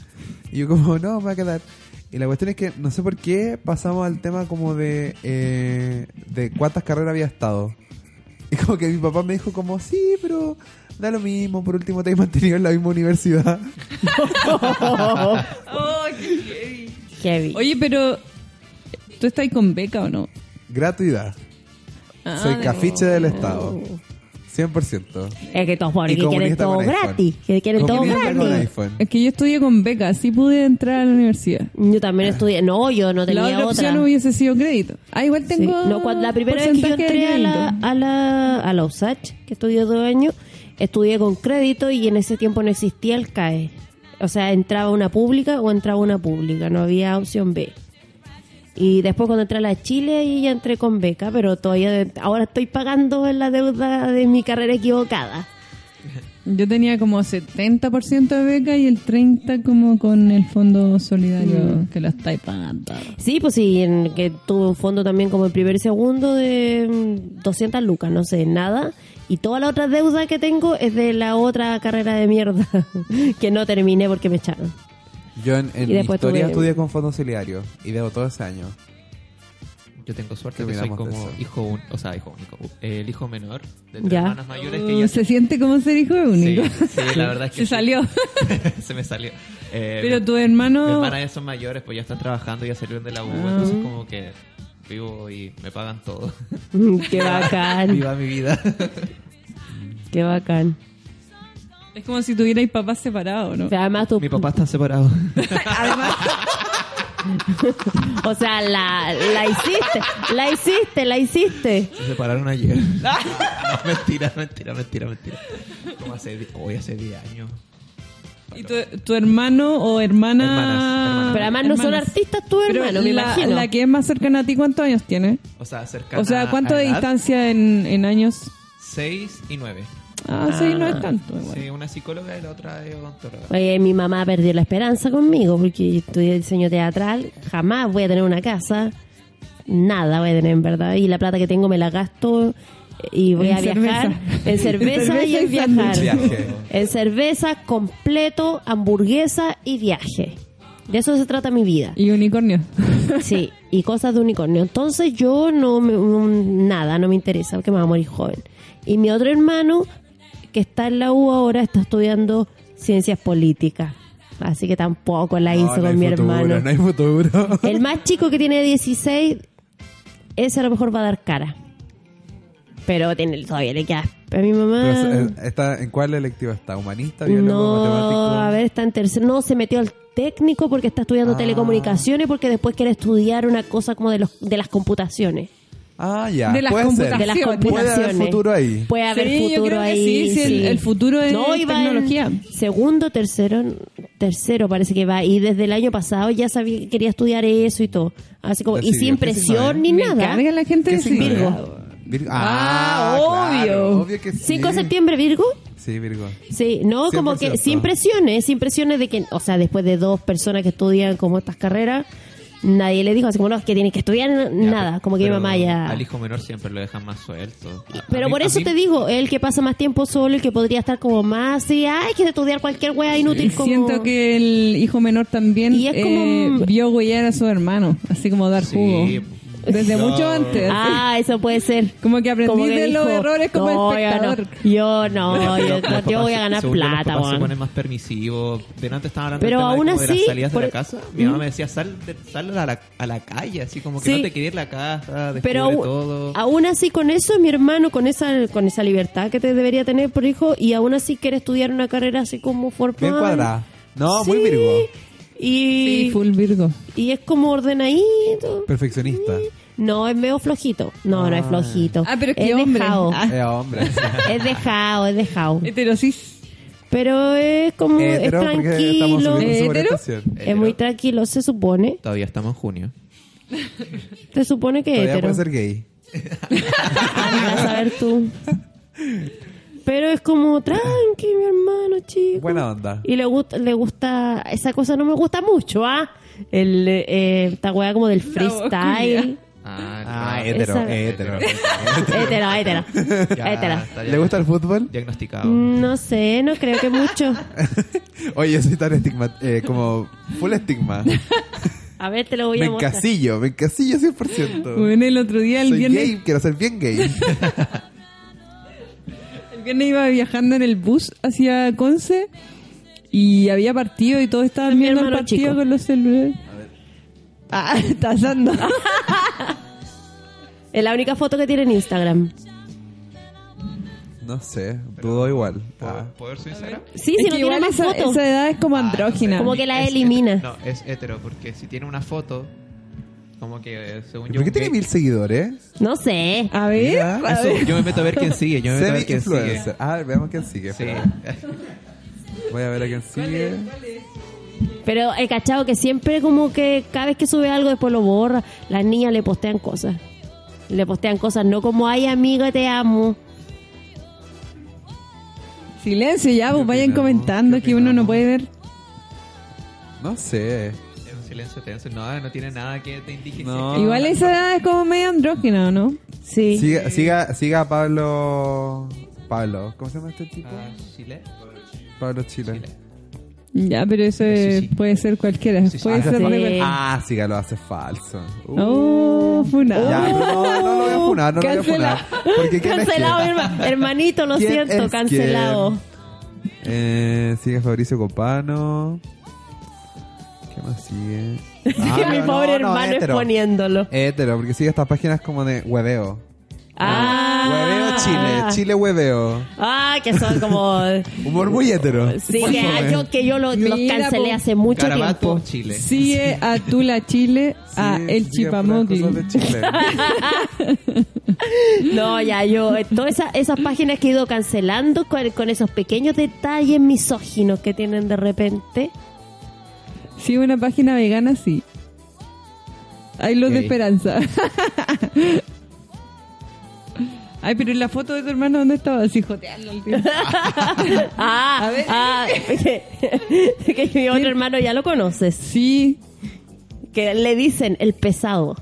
Y yo como, no, me voy a quedar. Y la cuestión es que no sé por qué pasamos al tema como de, eh, de cuántas carreras había estado. Y como que mi papá me dijo como, sí, pero da lo mismo, por último te has mantenido en la misma universidad. Oh, qué heavy. Heavy. Oye, pero ¿tú estás con beca o no? Gratuidad. Ah, Soy cafiche del Estado. 100%. Es que todos pobres Y que quieren todo gratis. Que quieren todo gratis. Es que yo estudié con beca, sí pude entrar a la universidad. Yo también estudié. No, yo no La tenía otra otra. opción hubiese sido crédito. Ah, igual Sí. tengo. No, cuando, la primera vez que yo entré a la, a la, a la USACH, que estudié dos años, estudié con crédito y en ese tiempo no existía el CAE. O sea, entraba una pública o entraba una pública, no había opción B. Y después cuando entré a la Chile ahí ya entré con beca, pero todavía ahora estoy pagando la deuda de mi carrera equivocada. Yo tenía como 70% de beca y el 30% como con el fondo solidario Mm. que lo estáis pagando. Sí, pues sí, en, que tuve un fondo también como el primer y segundo de mm, 200 lucas, no sé, nada. Y toda la otra deuda que tengo es de la otra carrera de mierda que no terminé porque me echaron. Yo en, en Y después historia tuve- estudié con fondo solidario y debo todo ese año. yo tengo suerte ¿Qué que soy como hijo un, o sea, hijo único, el hijo menor de tres Ya. hermanas mayores que ya se siente como ser hijo único. Sí, sí, la verdad es que Se sí. salió. se me salió. Eh, Pero tu mis hermano... hermanas ya son mayores, pues ya están trabajando, ya salieron de la U, Ah. entonces como que vivo y me pagan todo. Mm, Qué bacán, Viva mi vida. qué bacán. Es como si tuvierais papás separados, ¿no? Pero además tú, mi papá está separado. o sea, la, la hiciste, la hiciste, la hiciste. Se separaron ayer. no, mentira, mentira, mentira, mentira. Como hace, hoy hace 10 años. ¿Y tu, tu hermano o hermana? Hermanas, hermanas. Pero además no son artistas tu Pero hermano, me la, imagino. la que es más cercana a ti, ¿cuántos años tiene? O sea, cercana O sea, ¿cuánto a de edad, distancia en, en años? 6 y 9. Ah, sí, no es tanto. igual. Sí, una psicóloga y la otra es odontóloga. Oye, mi mamá perdió la esperanza conmigo porque estudié diseño teatral, jamás voy a tener una casa, nada voy a tener en verdad, y la plata que tengo me la gasto y voy En a viajar cerveza. en cerveza y Cerveza en y viajar. sándwich. Viaje. En cerveza, completo, hamburguesa y viaje. De eso se trata mi vida. Y unicornio. Sí, y cosas de unicornio. Entonces yo no, me- no- nada, no me interesa porque me va a morir joven. Y mi otro hermano, que está en la U ahora, está estudiando ciencias políticas. Así que tampoco la hizo No, no con hay mi futuro, hermano. No hay futuro. El más chico que tiene 16, ese a lo mejor va a dar cara. Pero tiene, todavía le queda. A mi mamá. Pero, está, ¿En cuál electivo está? ¿Humanista, biólogo, No, matemático? a ver, está en tercero. No, se metió al técnico porque está estudiando Ah. telecomunicaciones porque después quiere estudiar una cosa como de, los, de las computaciones. Ah, ya. De las puede ser. De las Acciones. Puede haber computaciones. futuro ahí. Puede haber Sí, yo futuro creo que ahí. sí, sí, el- el futuro es tecnología. segundo, tercero, tercero parece que va. Y desde el año pasado ya sabía que quería estudiar eso y todo. Así como, y sin ¿Qué signo presión es? ni Me nada. la gente ¿Qué de Virgo. es? Virgo. Ah, claro, obvio. obvio que sí. 5 de septiembre, Virgo. Sí, Virgo. Sí, no, como que 100%. sin presiones, sin presiones de que, o sea, después de dos personas que estudian como estas carreras, nadie le dijo así como, no, es que tienes que estudiar Ya, nada, pero- como que mi mamá ya... Al hijo menor siempre lo dejan más suelto. A- a Pero mí- por eso mí- te digo, el que pasa más tiempo solo, el que podría estar como más, y hay que estudiar cualquier wea inútil como... Siento que el hijo menor también Y es eh, vio huellar a su hermano, así como dar Sí, jugo. Desde no. mucho antes. Ah, eso puede ser. Como que aprendí Como que de los errores como "No, yo espectador. no, Yo no, yo, Los yo voy a ganar plata, papás se weón. ponen más permisivos. Delante estaban hablando Pero del tema de aún de así, las salidas por- de la casa. Mi mamá me decía, sal, de- sal a, la, a la calle, así como que Sí. no te quería ir a la casa, Pero aún, todo. aún así con eso, mi hermano, con esa con esa libertad que te debería tener por hijo, y aún así quiere estudiar una carrera así como formal. Bien cuadrada. No, muy Sí. Virgo. Y, Sí, full Virgo. y es como ordenadito. Perfeccionista. No, es medio flojito. No, no es Ah. flojito. Ah, pero es que es hombre. dejado. Ah. Eh, hombre. Es dejado, es dejado. Heterosis. Pero es como, Hetero, es tranquilo. Es muy tranquilo, se supone. Todavía estamos en junio. Se supone que Todavía hetero. puede ser gay. Anda a saber tú. Pero es como tranqui, mi hermano, chico. Buena onda. Y le gusta, le gusta, esa cosa no me gusta mucho, ¿ah? El, eh, esta weá como del freestyle. Ah, Ah. Hétero, hétero. Hétero. está ¿Le gusta el fútbol? Diagnosticado. No sé, no creo que mucho. Oye, soy tan estigma, eh, como full estigma. A ver, te lo voy Me a mostrar. encasillo, me encasillo 100%. Bueno, el otro día, el Soy viernes, gay, quiero ser bien gay. viernes iba viajando en el bus hacia Conce y había partido y todos estaban viendo el partido chico. con los celulares. Ah, está asando. Es la única foto que tiene en Instagram. No sé, dudo igual. Ah. ¿Puedo ver su Instagram? Sí, Es si no tiene igual más esa, fotos. esa edad es como andrógina. Como que la Es elimina. hetero. No, es hetero, porque si tiene una foto, como que eh, según ¿Y yo. ¿Por qué tiene mil seguidores? No sé. A ver, Mira, a Eso, ver. yo me meto a ver quién sigue. Yo me meto a ver quién sigue. Semi-influencer. Ah, veamos quién sigue. Sí. espera. Voy a ver a quién sigue. Pero he cachado que siempre como que cada vez que sube algo después lo borra. Las niñas le postean cosas. Le postean cosas, no como, ay amiga, te amo. Silencio ya, pues ¿Qué vayan opinamos? comentando ¿Qué que uno no opinamos? puede ver. No sé. Silencio tenso. No, no tiene nada que te indique. No. que- Igual esa edad es como medio andrógina, ¿o ¿no? Sí. Siga, siga, siga a Pablo. Pablo, ¿cómo se llama este tipo? Ah, Chile. Pablo Chile. Chile. Ya, pero eso es- Sí, sí. puede ser cualquiera. Sí, sí. puede Ah, ser sí. de- Ah, sí, que lo hace falso. Uh. Oh, funado. Ya, no, no lo voy a funar, no lo voy a funar. Porque ¿quién es Cancelado, herma- hermanito, lo ¿Quién siento, cancelado. Eh, sigue Fabricio Copano. ¿Qué más sigue? Ah, que mi no, pobre no, hermano hétero. exponiéndolo. Hétero, porque sigue estas páginas como de hueveo. Ah. Hueveo Chile, Chile hueveo. Ah, que son como... Humor muy hétero. Sí, que, ah, yo, que yo lo- los Mira, cancelé po. hace mucho Garabato, tiempo. Chile. Sigue a Tula Chile, a Sí, El sigue puras Chipamogli. cosas de Chile. No, ya, yo, eh, todas esas, esas páginas que he ido cancelando con, con esos pequeños detalles misóginos que tienen de repente. Sigue una página vegana, sí. Hay luz de esperanza. Ay, pero en la foto de tu hermano, ¿dónde estaba? Así joteando al tío. Ah, A ver. ah, que, que mi otro hermano ya lo conoces. Sí, Que le dicen el pesado.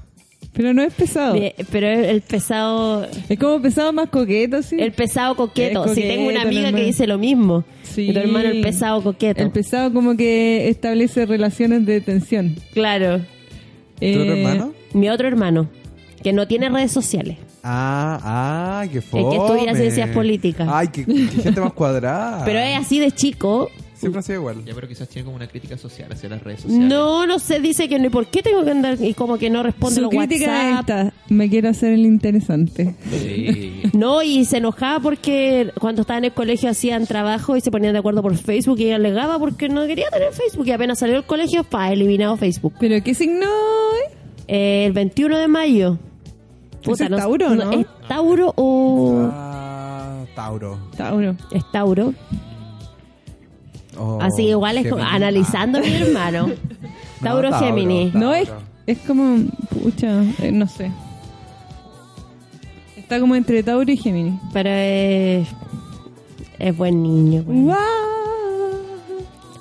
Pero no es pesado. Bien, Pero el pesado, Es como pesado más coqueto, sí. el pesado coqueto. Si tengo una amiga que dice lo mismo. Sí. Y tu hermano el pesado coqueto. El pesado como que establece relaciones de tensión. claro. ¿Tu otro Eh, hermano? Mi otro hermano, que no tiene redes sociales. Ah, ah, qué fome. que estudia ciencias políticas. Ay, qué, qué gente más cuadrada. Pero es así de chico. Siempre ha sido igual. Ya, pero quizás tiene como una crítica social hacia las redes sociales. No, no sé, dice que no. ¿Y por qué tengo que andar? Y como que no responde Su los crítica es WhatsApp. esta. Me quiero hacer el interesante. Sí. No, y se enojaba porque cuando estaba en el colegio hacían trabajo y se ponían de acuerdo por Facebook y ella alegaba porque no quería tener Facebook y apenas salió del colegio, pa, eliminado Facebook. ¿Pero qué signo es? Eh, el 21 de mayo. Ese es Tauro, ¿no? ¿Es Tauro o Ah, Tauro. Tauro. es Tauro? Oh, Así igual es como Gemini. analizando a mi hermano. Tauro, Gemini. Tauro. No, es, es como... Pucha, eh, no sé. Está como entre Tauro y Géminis. Pero es, es buen niño. güey. ¡Guau!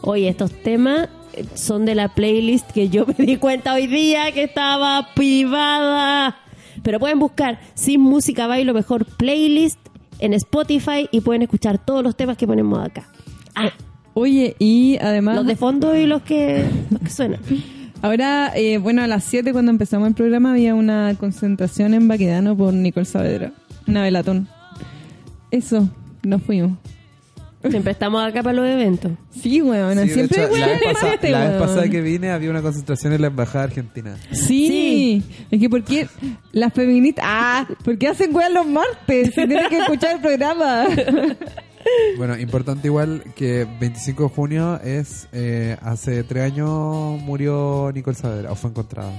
Oye, estos temas son de la playlist que yo me di cuenta hoy día que estaba privada. Pero pueden buscar Sin Música Bailo Mejor Playlist en Spotify y pueden escuchar todos los temas que ponemos acá. Ah, Oye, y además... los de fondo y los que, los que suenan. Ahora, eh, bueno, a las 7 cuando empezamos el programa había una concentración en Baquedano por Nicole Saavedra. Una velatón. Eso, nos fuimos. Siempre estamos acá para los eventos. Sí, weón. Sí, siempre hecho, la, vez la vez weón. pasada que vine había una concentración en la embajada argentina. Sí. Es que ¿por qué las feministas... Ah, ¿por qué hacen weón los martes? Si tienen que escuchar el programa. Bueno, importante igual que 25 de junio es eh, hace tres años murió Nicole Saavedra o fue encontrada.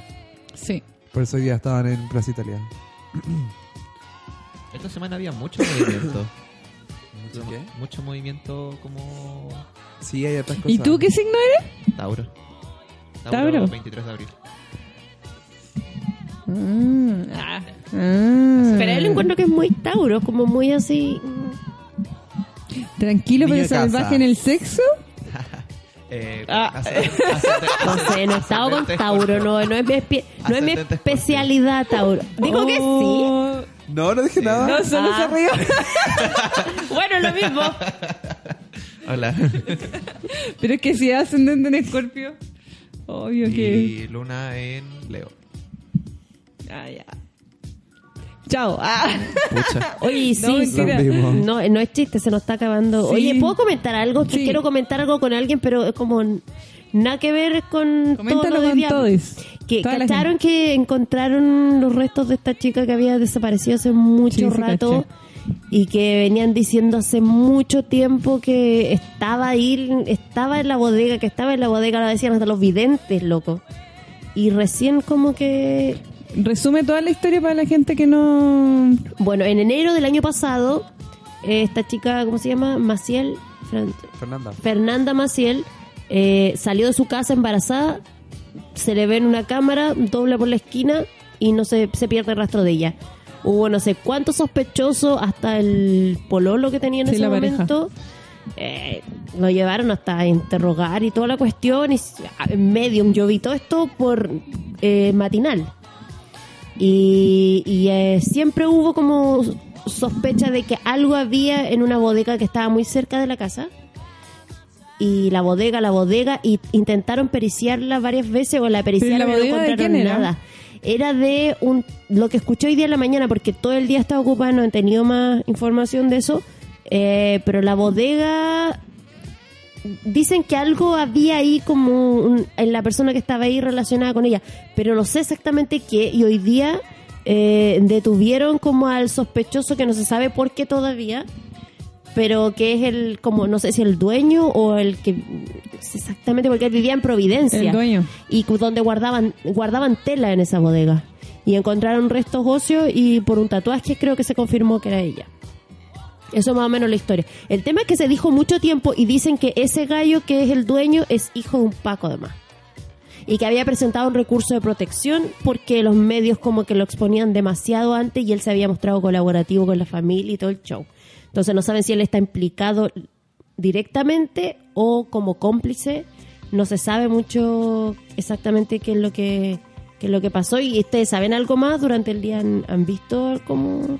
Sí. Por eso hoy día estaban en Plaza Italia. Esta semana había mucho movimiento. ¿Mucho qué? Mucho movimiento como Sí, hay otras cosas. ¿Y tú qué signo eres? Tauro. Tauro. 23 de abril. Ah. Ah. Pero él encuentro que es muy Tauro, como muy así. mm, Tranquilo Niño pero salvaje en el sexo. Eh, Ah. No sé, no he estado con Tauro, no, no es mi, espe- no es mi Ascendente especialidad Tauro. Digo que sí. Oh. No, no dije nada. No, solo Ah. se rió. Bueno, lo mismo. Hola. Pero es que si es ascendente en Escorpio, obvio que. Y Luna en Leo. Ah, ya. Chao. Ah. Oye, sí, No, sí. No, no es chiste, se nos está acabando. Sí. Oye, ¿puedo comentar algo? Sí. quiero comentar algo con alguien, pero es como nada que ver con todo Coméntalo lo de con todos. Que Toda cacharon que encontraron los restos de esta chica que había desaparecido hace mucho rato y que venían diciendo hace mucho tiempo que estaba ahí, estaba en la bodega, que estaba en la bodega, lo decían hasta los videntes, loco. Y recién como que Resume toda la historia para la gente que no. Bueno, en enero del año pasado, esta chica, ¿cómo se llama? Maciel, Fran- Fernanda. Fernanda Maciel, eh, salió de su casa embarazada, se le ve en una cámara, dobla por la esquina y no se, se pierde el rastro de ella. Hubo no sé cuántos sospechosos, hasta el pololo que tenía en Sí, ese momento. eh, lo llevaron hasta interrogar y toda la cuestión. Y a- medium, yo vi todo esto por eh, matinal. Y, y, eh, siempre hubo como sospecha de que algo había en una bodega que estaba muy cerca de la casa. y la bodega, la bodega, y intentaron periciarla varias veces o la periciaron ¿Pero la y no de encontraron era? nada. Era de un lo que escuché hoy día en la mañana, porque todo el día estaba ocupada, no he tenido más información de eso. eh, pero la bodega dicen que algo había ahí como un- en la persona que estaba ahí relacionada con ella, pero no sé exactamente qué. Y hoy día eh, detuvieron como al sospechoso que no se sabe por qué todavía, pero que es el, como no sé si el dueño o el que exactamente porque él vivía en Providencia El dueño. y donde guardaban guardaban tela en esa bodega y encontraron restos óseos y por un tatuaje creo que se confirmó que era ella. Eso es más o menos la historia. El tema es que se dijo mucho tiempo y dicen que ese gallo que es el dueño es hijo de un Paco además. Y que había presentado un recurso de protección porque los medios como que lo exponían demasiado antes y él se había mostrado colaborativo con la familia y todo el show. Entonces no saben si él está implicado directamente o como cómplice. No se sabe mucho exactamente qué es lo que, qué es lo que pasó. ¿Y ustedes saben algo más durante el día? ¿Han, han visto cómo...?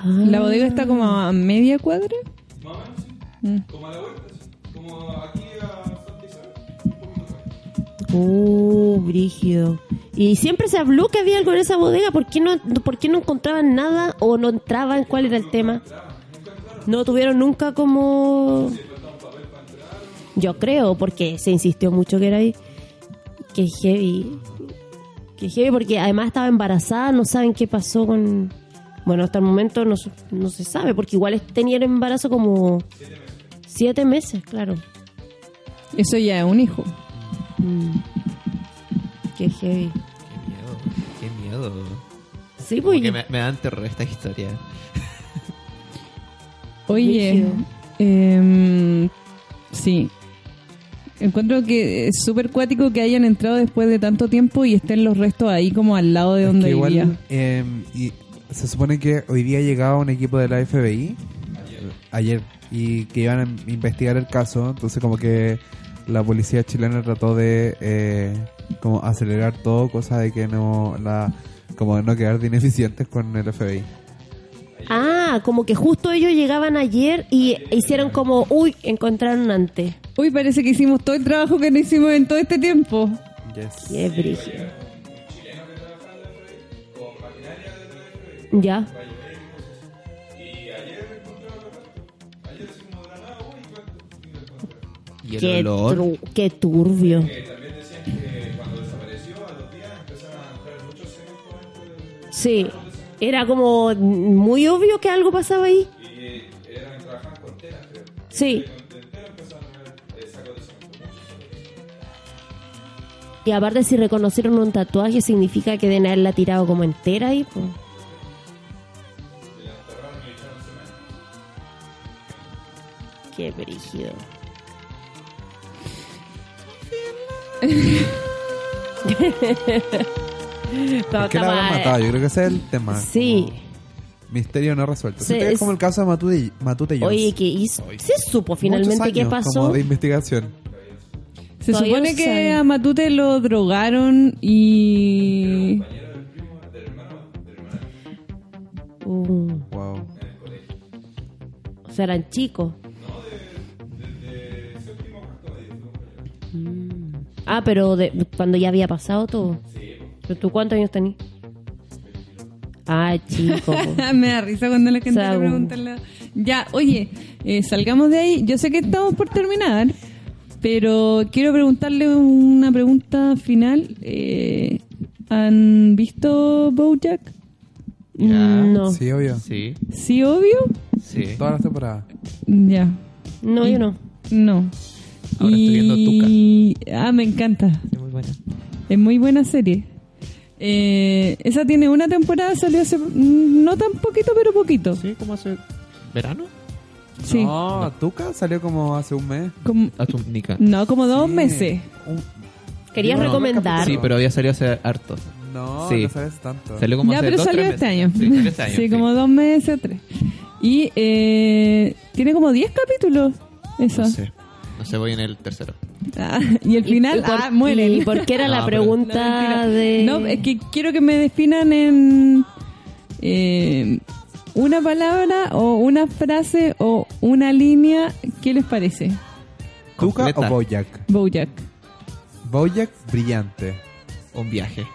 Ah. La bodega está como a media cuadra. Uh, brígido. Y siempre se habló que había algo en esa bodega. ¿Por qué no, por qué no encontraban nada o no entraban? ¿Cuál era el tema? No tuvieron nunca como... Yo creo, porque se insistió mucho que era ahí. Que heavy. Que heavy porque además estaba embarazada, no saben qué pasó con... Bueno, hasta el momento no, se- no se sabe, porque igual tenía el embarazo como... Siete meses, claro. Eso ya es un hijo. Mm. Qué heavy. Qué miedo, qué miedo. Sí, pues. que me, me dan terror esta historia. Oye, em, sí. Encuentro que es súper cuático que hayan entrado después de tanto tiempo y estén los restos ahí como al lado de Es donde que igual, vivía. eh, y se supone que hoy día llegaba un equipo de la FBI ayer y que iban a investigar el caso entonces como que la policía chilena trató de eh, como acelerar todo cosa de que no la como de no quedar de ineficientes con el FBI Ah, como que justo ellos llegaban ayer y hicieron como, uy, encontraron antes. Uy, parece que hicimos todo el trabajo que no hicimos en todo este tiempo. yes. Qué brígido. Ya. Y el Qué, tru- qué turbio. Sí, era como muy obvio que algo pasaba ahí. Sí. Y aparte si reconocieron un tatuaje significa que deben haberla tirado como entera ahí. pues. Qué brígido. ¿Por qué la habrán matado? Yo creo que ese es el tema. Sí. como Misterio no resuelto. Sí, es es- como el caso de Matute, Matute Jones. Oye, ¿qué hizo? ¿Se supo Muchos finalmente qué años pasó? Como de investigación. Se Todavía supone no que saben. a Matute lo drogaron y... Uh, Wow. o sea, eran chicos. Ah, pero de- cuando ya había pasado todo. ¿Pero tú cuántos años tenías? Ah, chico. Me da risa cuando la gente le un- pregunta la- Ya, oye, eh, salgamos de ahí. Yo sé que estamos por terminar, pero quiero preguntarle una pregunta final. Eh, ¿Han visto BoJack? Ya. No. Sí, obvio. Sí, Sí, obvio. sí. Todas las temporadas. Ya, No, yo no. no. Ahora estoy viendo y... Ah, me encanta. Sí, muy buena. Es muy buena serie. Eh, esa tiene una temporada, salió hace mm, no tan poquito, pero poquito. Sí, como hace verano. Sí. No, Tuca salió como hace un mes. Como- A tu Nika. no, como dos Sí. meses. Un- ¿Querías No, recomendar? Sí, pero había salido hace harto. No, Sí. no sabes tanto. Salió como ya, hace pero dos, salió tres este meses. año. Sí, salió este año. Sí, como dos meses tres. Y eh, tiene como 10 capítulos. Eso. No sé. No sé, voy en el tercero. Ah, y el final, ¿Y por, ah, muere. ¿Y por qué era No, la pregunta No, de...? No, es que quiero que me definan en eh, una palabra o una frase o una línea. ¿Qué les parece? ¿Tuca Completa. o Bojack? Bojack. Bojack brillante. Un viaje.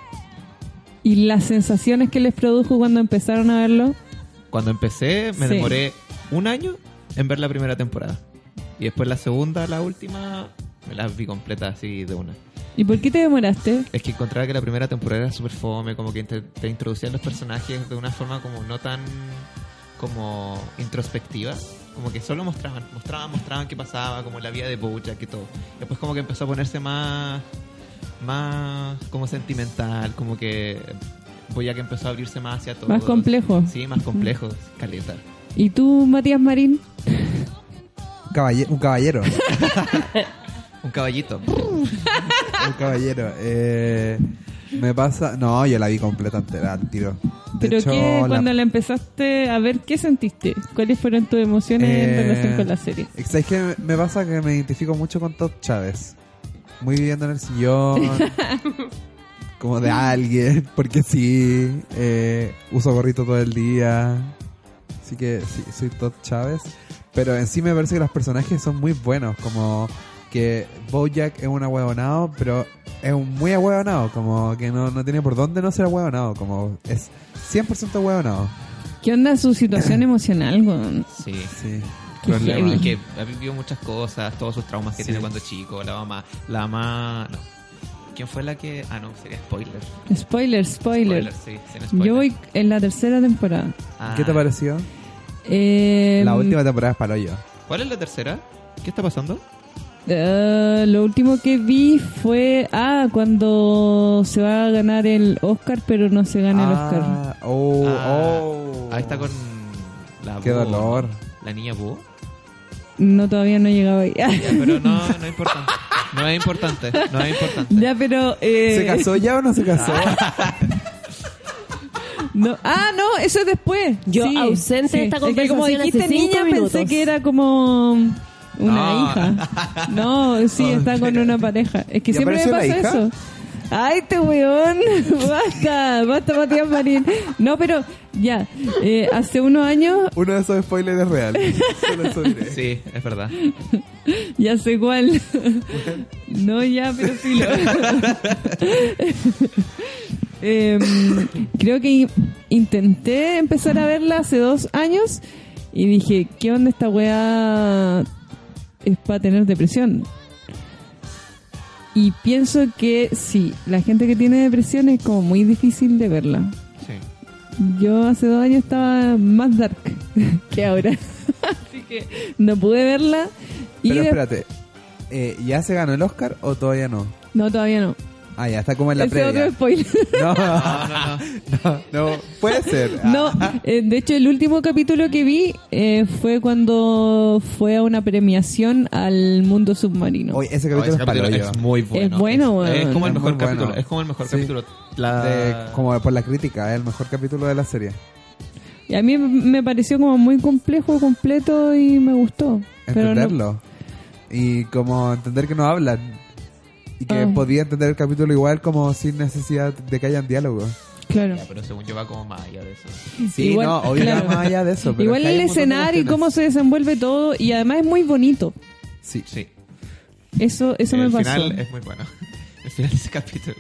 ¿Y las sensaciones que les produjo cuando empezaron a verlo? Cuando empecé, me Sí. demoré un año en ver la primera temporada. Y después la segunda, la última, me las vi completas así de una. ¿Y por qué te demoraste? Es que encontraba que la primera temporada era súper fome, como que te, te introducían los personajes de una forma como no tan como introspectiva. Como que solo mostraban, mostraban, mostraban qué pasaba, como la vida de Bojack y todo. Después como que empezó a ponerse más, más como sentimental, como que Bojack empezó a abrirse más hacia todo. Más complejo. Sí, más complejo, caleta. ¿Y tú, Matías Marín? Caballe- un caballero. Un caballito. un caballero. Eh, me pasa. No, yo la vi completa entera al tiro. De ¿Pero hecho, qué, la- cuando la empezaste a ver, qué sentiste? ¿Cuáles fueron tus emociones en Eh, relación con la serie? ¿Sabes qué? Me pasa que me identifico mucho con Todd Chávez. Muy viviendo en el sillón. como de alguien. Porque sí. eh, uso gorrito todo el día. Así que sí, soy Todd Chávez. Pero en sí me parece que los personajes son muy buenos. Como que Bojack es un ahueonado, pero es un muy ahueonado. Como que no, no tiene por dónde no ser ahueonado. Como es 100% ahueonado. ¿Qué onda su situación emocional con Sí. Sí. Problema. que ha vivido muchas cosas, todos sus traumas que Sí. tiene cuando chico, la mamá, la mamá, no. ¿Quién fue la que? Ah, no, sería spoiler. Spoiler, spoiler. sí, sin spoiler. Yo voy en la tercera temporada. Ah, ¿Qué te pareció? Eh, La última temporada es para yo. ¿Cuál es la tercera? ¿Qué está pasando? eh, lo último que vi fue, ah, cuando se va a ganar el Oscar, pero no se gana el Oscar. Ah, oh, Ah, oh. Ahí está con la Qué Bo, dolor. La niña Bo. No, todavía no he llegado ahí. Ya, pero no, no es importante. No es importante, no es importante. ya, pero... eh, ¿Se casó ya o no se casó? No. Ah, no, eso es después. Yo ausente de esta Es que como conversación dijiste hace cinco niña, minutos. pensé que era como una No. hija. No, sí, está con una pareja. Es que ¿Y siempre me pasa eso. Ay, te weón. basta, basta, Matías Marín. No, pero ya, eh, hace unos años, Uno de esos spoilers es real. Sí, es verdad. ya sé cuál. no, ya, pero filo. Em, creo que in- intenté empezar a verla hace dos años y dije, ¿qué onda esta weá es para tener depresión? Y pienso que sí, la gente que tiene depresión es como muy difícil de verla. Sí. Yo hace dos años estaba más dark que ahora. Así que no pude verla. Pero espérate. Eh, ¿Ya se ganó el Oscar o todavía no? No, todavía no. Ah, ya está como en la Ese otro previa. spoiler. No, No, no, no. no, no, puede ser. No, eh, de hecho el último capítulo que vi eh, fue cuando fue a una premiación al mundo submarino. Oye, ese capítulo ese es capítulo muy bueno. Es bueno, es, como el Es mejor bueno. capítulo. Es como el mejor Sí. capítulo. La... De- como por la crítica, es el mejor capítulo de la serie. Y a mí me pareció como muy complejo, completo y me gustó. Pero no, Entenderlo. Y como entender que no hablan. Y que Ah. podía entender el capítulo igual como sin necesidad de que hayan diálogo. claro. Ya, pero según yo va como más allá de eso. Sí, Igual- no, obvio claro. más allá de eso. pero Igual es que hay el escenario y cómo se desenvuelve todo y además es muy bonito. Sí. Sí. Eso eso me el pasó. final es muy bueno. El final de ese capítulo.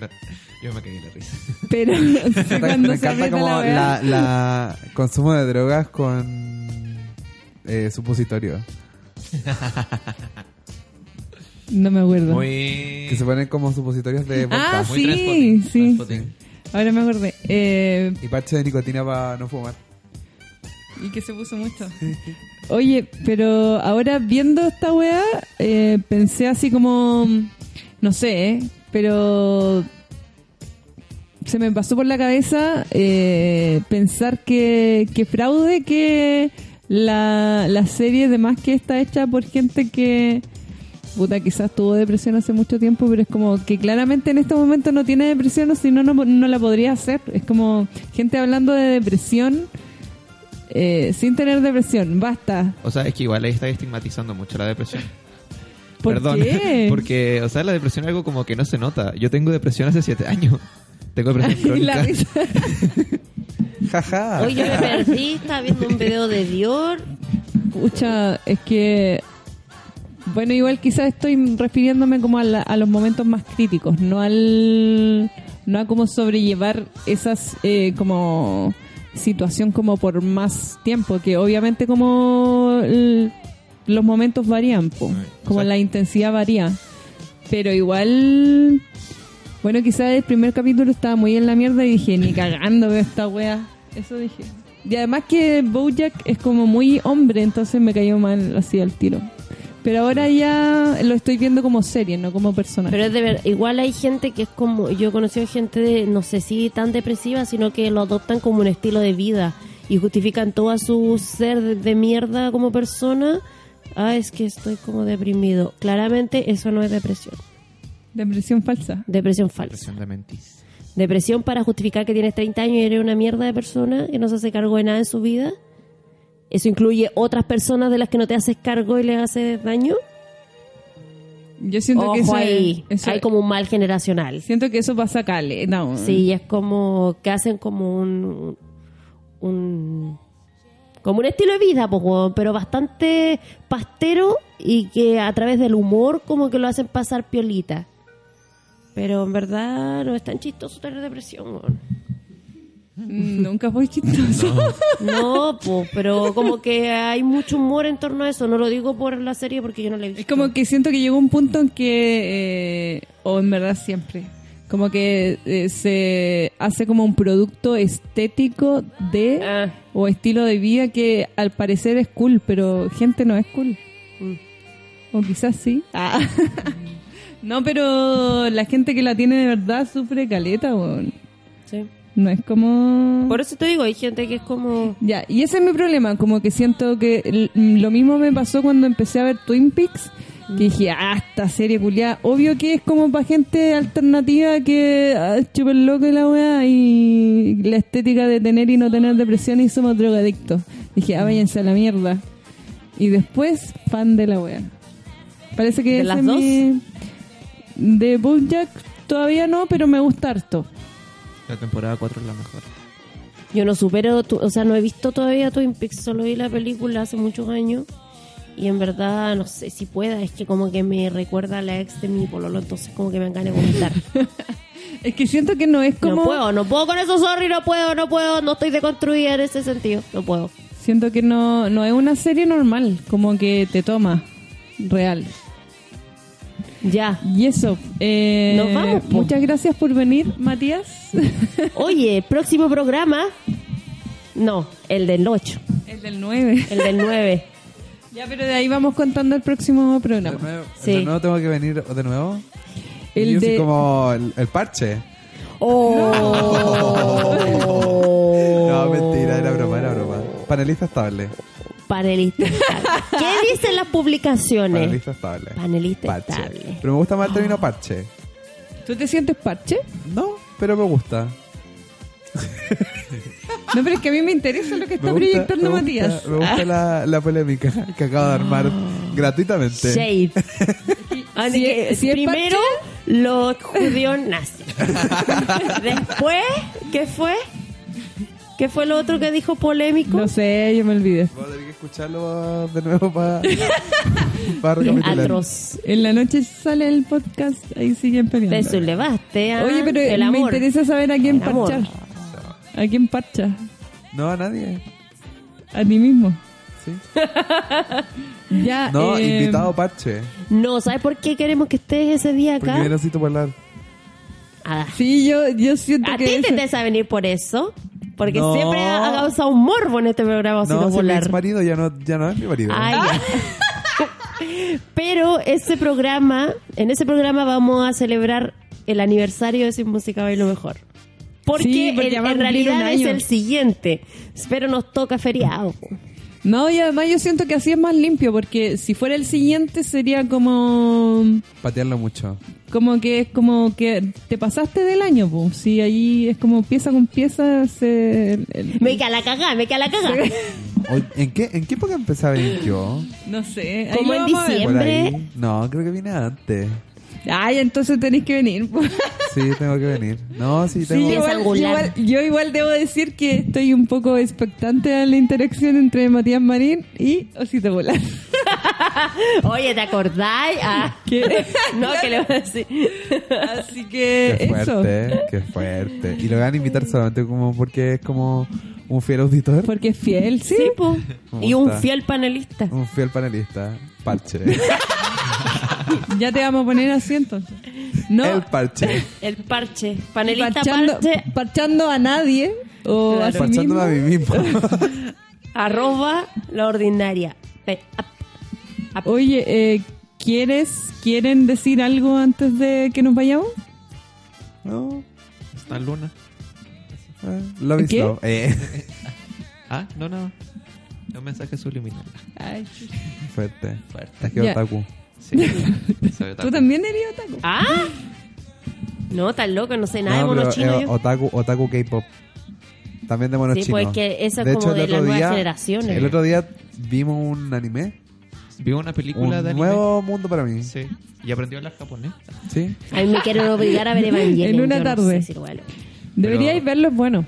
Yo me caí de la risa. Pero sí, Me encanta, cuando me se encanta como la, la consumo de drogas con eh, supositorio. No me acuerdo. Muy. Que se ponen como supositorios de Ah, vodka. muy sí, sí. Ahora me acordé. Eh, Y parche de nicotina para no fumar. y que se puso mucho. Oye, pero ahora viendo esta weá, eh, pensé así como, no sé, ¿eh? pero se me pasó por la cabeza eh, pensar que, que fraude que la, la serie de más que está hecha por gente que puta quizás tuvo depresión hace mucho tiempo pero es como que claramente en este momento no tiene depresión o si no no, no la podría hacer es como gente hablando de depresión eh, sin tener depresión basta O sea, es que igual ahí está estigmatizando mucho la depresión. ¿Por Perdón, qué? porque, o sea, la depresión es algo como que no se nota. Yo tengo depresión hace siete años. Tengo depresión Y la crónica. risa. Jaja. Hoy yo me perdí, estaba viendo un video de Dior. Pucha, es que. Bueno, igual quizás estoy refiriéndome como a, la- a los momentos más críticos, no al. No a cómo sobrellevar esas eh, como situación como por más tiempo, que obviamente como los momentos varían, po, como exacto. la intensidad varía. Pero igual, bueno, quizás el primer capítulo estaba muy en la mierda y dije, ni cagando veo esta wea. Eso dije. Y además que Bojack es como muy hombre, entonces me cayó mal así al tiro. Pero ahora ya lo estoy viendo como serie, no como personaje. Pero es de ver, igual hay gente que es como, yo he conocido gente de, no sé si tan depresiva, sino que lo adoptan como un estilo de vida y justifican todo su ser de, de mierda como persona. Ah, es que estoy como deprimido. Claramente eso no es depresión. Depresión falsa. Depresión falsa. Depresión de mentis. Depresión para justificar que tienes 30 años y eres una mierda de persona que no se hace cargo de nada en su vida. Eso incluye otras personas de las que no te haces cargo y les haces daño. Yo siento Ojo que eso, ahí, eso- hay como un mal generacional. siento que eso pasa caleta. weón. Sí, es como que hacen como un, un como un estilo de vida, pues, pero bastante pastero y que a través del humor como que lo hacen pasar piolita. Pero en verdad no es tan chistoso tener depresión, weón. Mm, Nunca fue chistoso. No, pues, pero como que hay mucho humor en torno a eso. No lo digo por la serie porque yo no la he visto. Es como que siento que llegó un punto en que, eh, o en verdad siempre, como que eh, se hace como un producto estético de Ah. o estilo de vida que al parecer es cool, pero gente no es cool. Mm. O quizás sí. Ah. no, pero la gente que la tiene de verdad sufre caleta, weón. Sí. No es como... Por eso te digo, hay gente que es como... Ya, y ese es mi problema, como que siento que l- lo mismo me pasó cuando empecé a ver Twin Peaks, que dije, ah, esta serie culiada, obvio que es como para gente alternativa que ah, súper loca la weá y la estética de tener y no tener depresión y somos drogadictos. Dije, ah, váyanse a la mierda. Y después, fan de la weá. Parece que ¿De ese las es dos? mi- De Bojack todavía no, pero me gusta harto. La temporada 4 es la mejor. Yo no supero, tu- o sea, no he visto todavía Twin Peaks, solo vi la película hace muchos años. Y en verdad, no sé si pueda, es que como que me recuerda a la ex de mi pololo, entonces como que me dan ganas de vomitar. Es que siento que no es como... No puedo, no puedo con eso, sorry, no puedo, no puedo, no estoy deconstruida en ese sentido, no puedo. Siento que no, no es una serie normal, como que te toma real. Ya. Y eso, eh, Nos vamos, po. muchas gracias por venir, Matías. Oye, próximo programa. No, el del 8, El del 9. el del 9. Ya, pero de ahí vamos contando el próximo De programa. nuevo, Sí. de nuevo tengo que venir de nuevo. El Yo soy de- como el, el parche. Oh. No, mentira, era broma, era broma. Panelista estable. Panelista estable. ¿Qué dicen las publicaciones? Panelista estable. Panelista Parche. estable. Pero me gusta más el término parche. ¿Tú te sientes parche? No, pero me gusta. No, pero es que a mí me interesa lo que está gusta, proyectando me gusta- Matías. Me gusta la, la polémica que acabo de armar gratuitamente. Shade. Ah, Si que si primero los judíos nazis. Después, ¿qué fue? ¿Qué fue lo otro que dijo polémico? No sé, yo me olvidé. Voy a tener que escucharlo de nuevo para para. Atroz. En la noche sale el podcast, ahí siguen peleando. Te sublevaste, ¿ah? Oye, pero el me amor. interesa saber a quién parchar. ¿A quién parcha? No, a nadie. A ti mismo. Sí. Ya, No, eh, invitado parche. No, ¿sabes por qué queremos que estés ese día Porque acá? yo necesito hablar. Ah, Sí, yo, yo siento ¿A que... ti te interesa venir por eso? Porque No. siempre ha ha causado un morbo en este programa, si No, si mi ex marido ya no, ya no es mi marido. Ay, ya. Pero ese programa, en ese programa vamos a celebrar el aniversario de Sin Música Bailo Mejor. Porque, Sí, porque en- realidad es el siguiente. Pero nos toca feriado. No, y además yo siento que así es más limpio, porque si fuera el siguiente sería como Patearlo mucho. Como que es como que te pasaste del año, pues. Si ahí es como pieza con pieza se... el- Me queda la cagada, me queda la cagada. ¿En qué, ¿En qué época empecé a venir yo? no sé. Como en diciembre. ¿Por Siempre. ahí? No, creo que vine antes. Ay, entonces tenéis que venir. pues. Sí, tengo que venir. No, sí, Sí, tengo igual, igual- yo igual debo decir que estoy un poco expectante a la interacción entre Matías Marín y Osito Volar. Oye, ¿te acordáis? Ah, Que- no, que le voy a decir. Así que Qué eso. fuerte, qué fuerte. Y lo van a invitar solamente como porque es como un fiel auditor, Porque es fiel, sí. Sí, po. Y un fiel panelista. un fiel panelista. Parche. Ya te vamos a poner así entonces. No, El parche. El parche. Panelista parchando, parche. parchando a nadie o Claro. a sí Parchándome a mí mismo. Arroba la ordinaria. Oye, eh, ¿quieres, ¿quieren decir algo antes de que nos vayamos? No. Está Luna. eh, Love is ¿Qué? love. Eh, Ah, no, no. Es un mensaje subliminal. Ay, fuerte. Fuerte. Es que otaku. Sí. Soy otaku. ¿Tú también eres otaku? Ah. No, tan loco, no sé nada de No, mono pero, chino eh, otaku, otaku K-pop. También de monos Sí, chinos. pues que eso es como de el las otro nuevas día- generaciones. El otro día vimos un anime. Vi una película Un de anime. nuevo mundo para mí. Sí. Y aprendió a hablar japonés. ¿Sí? A mí me quieren obligar a ver Evangelion. En una yo no tarde. sé si lo. Deberíais Pero- verlo, es bueno.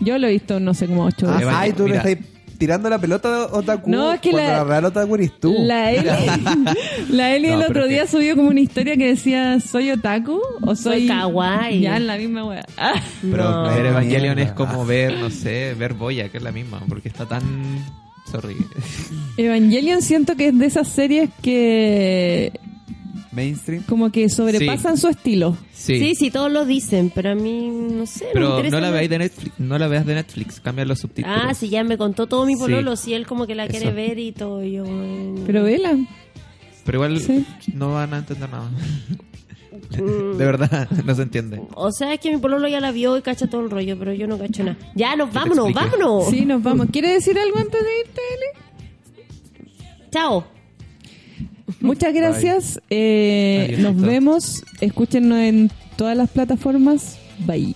Yo lo he visto, no sé, como ocho Ah, veces. Evangel- ay, tú mira. le estás tirando la pelota de otaku. No, es que la- la, real otaku eres tú. La Eli, la Eli No, el otro es que- día subió como una historia que decía ¿Soy otaku? o soy, Soy kawaii. Ya en la misma wea. Ah, Pero No. ver Evangelion es como ver, no sé, ver Boya, que es la misma, porque está tan... Sorry. Evangelion siento que es de esas series que Mainstream. como que sobrepasan su estilo. Sí. Sí, sí, todos lo dicen, pero a mí no sé. me Pero interesa no la veáis de Netflix, no la veas de Netflix, cambia los subtítulos. Ah, sí, ya me contó todo mi Sí. pololo, si él como que la quiere ver y todo. Yo, bueno. Pero vela. Pero igual Sí. no van a entender nada. Mm, De verdad, no se entiende. O sea, es que mi pololo ya la vio y cacha todo el rollo, pero yo no cacho nada. Ya, nos vámonos, vámonos. Sí, nos vamos. ¿Quieres decir algo antes de irte, Eli? Chao. Muchas gracias. Eh, nos vemos. Escúchenos en todas las plataformas. Bye.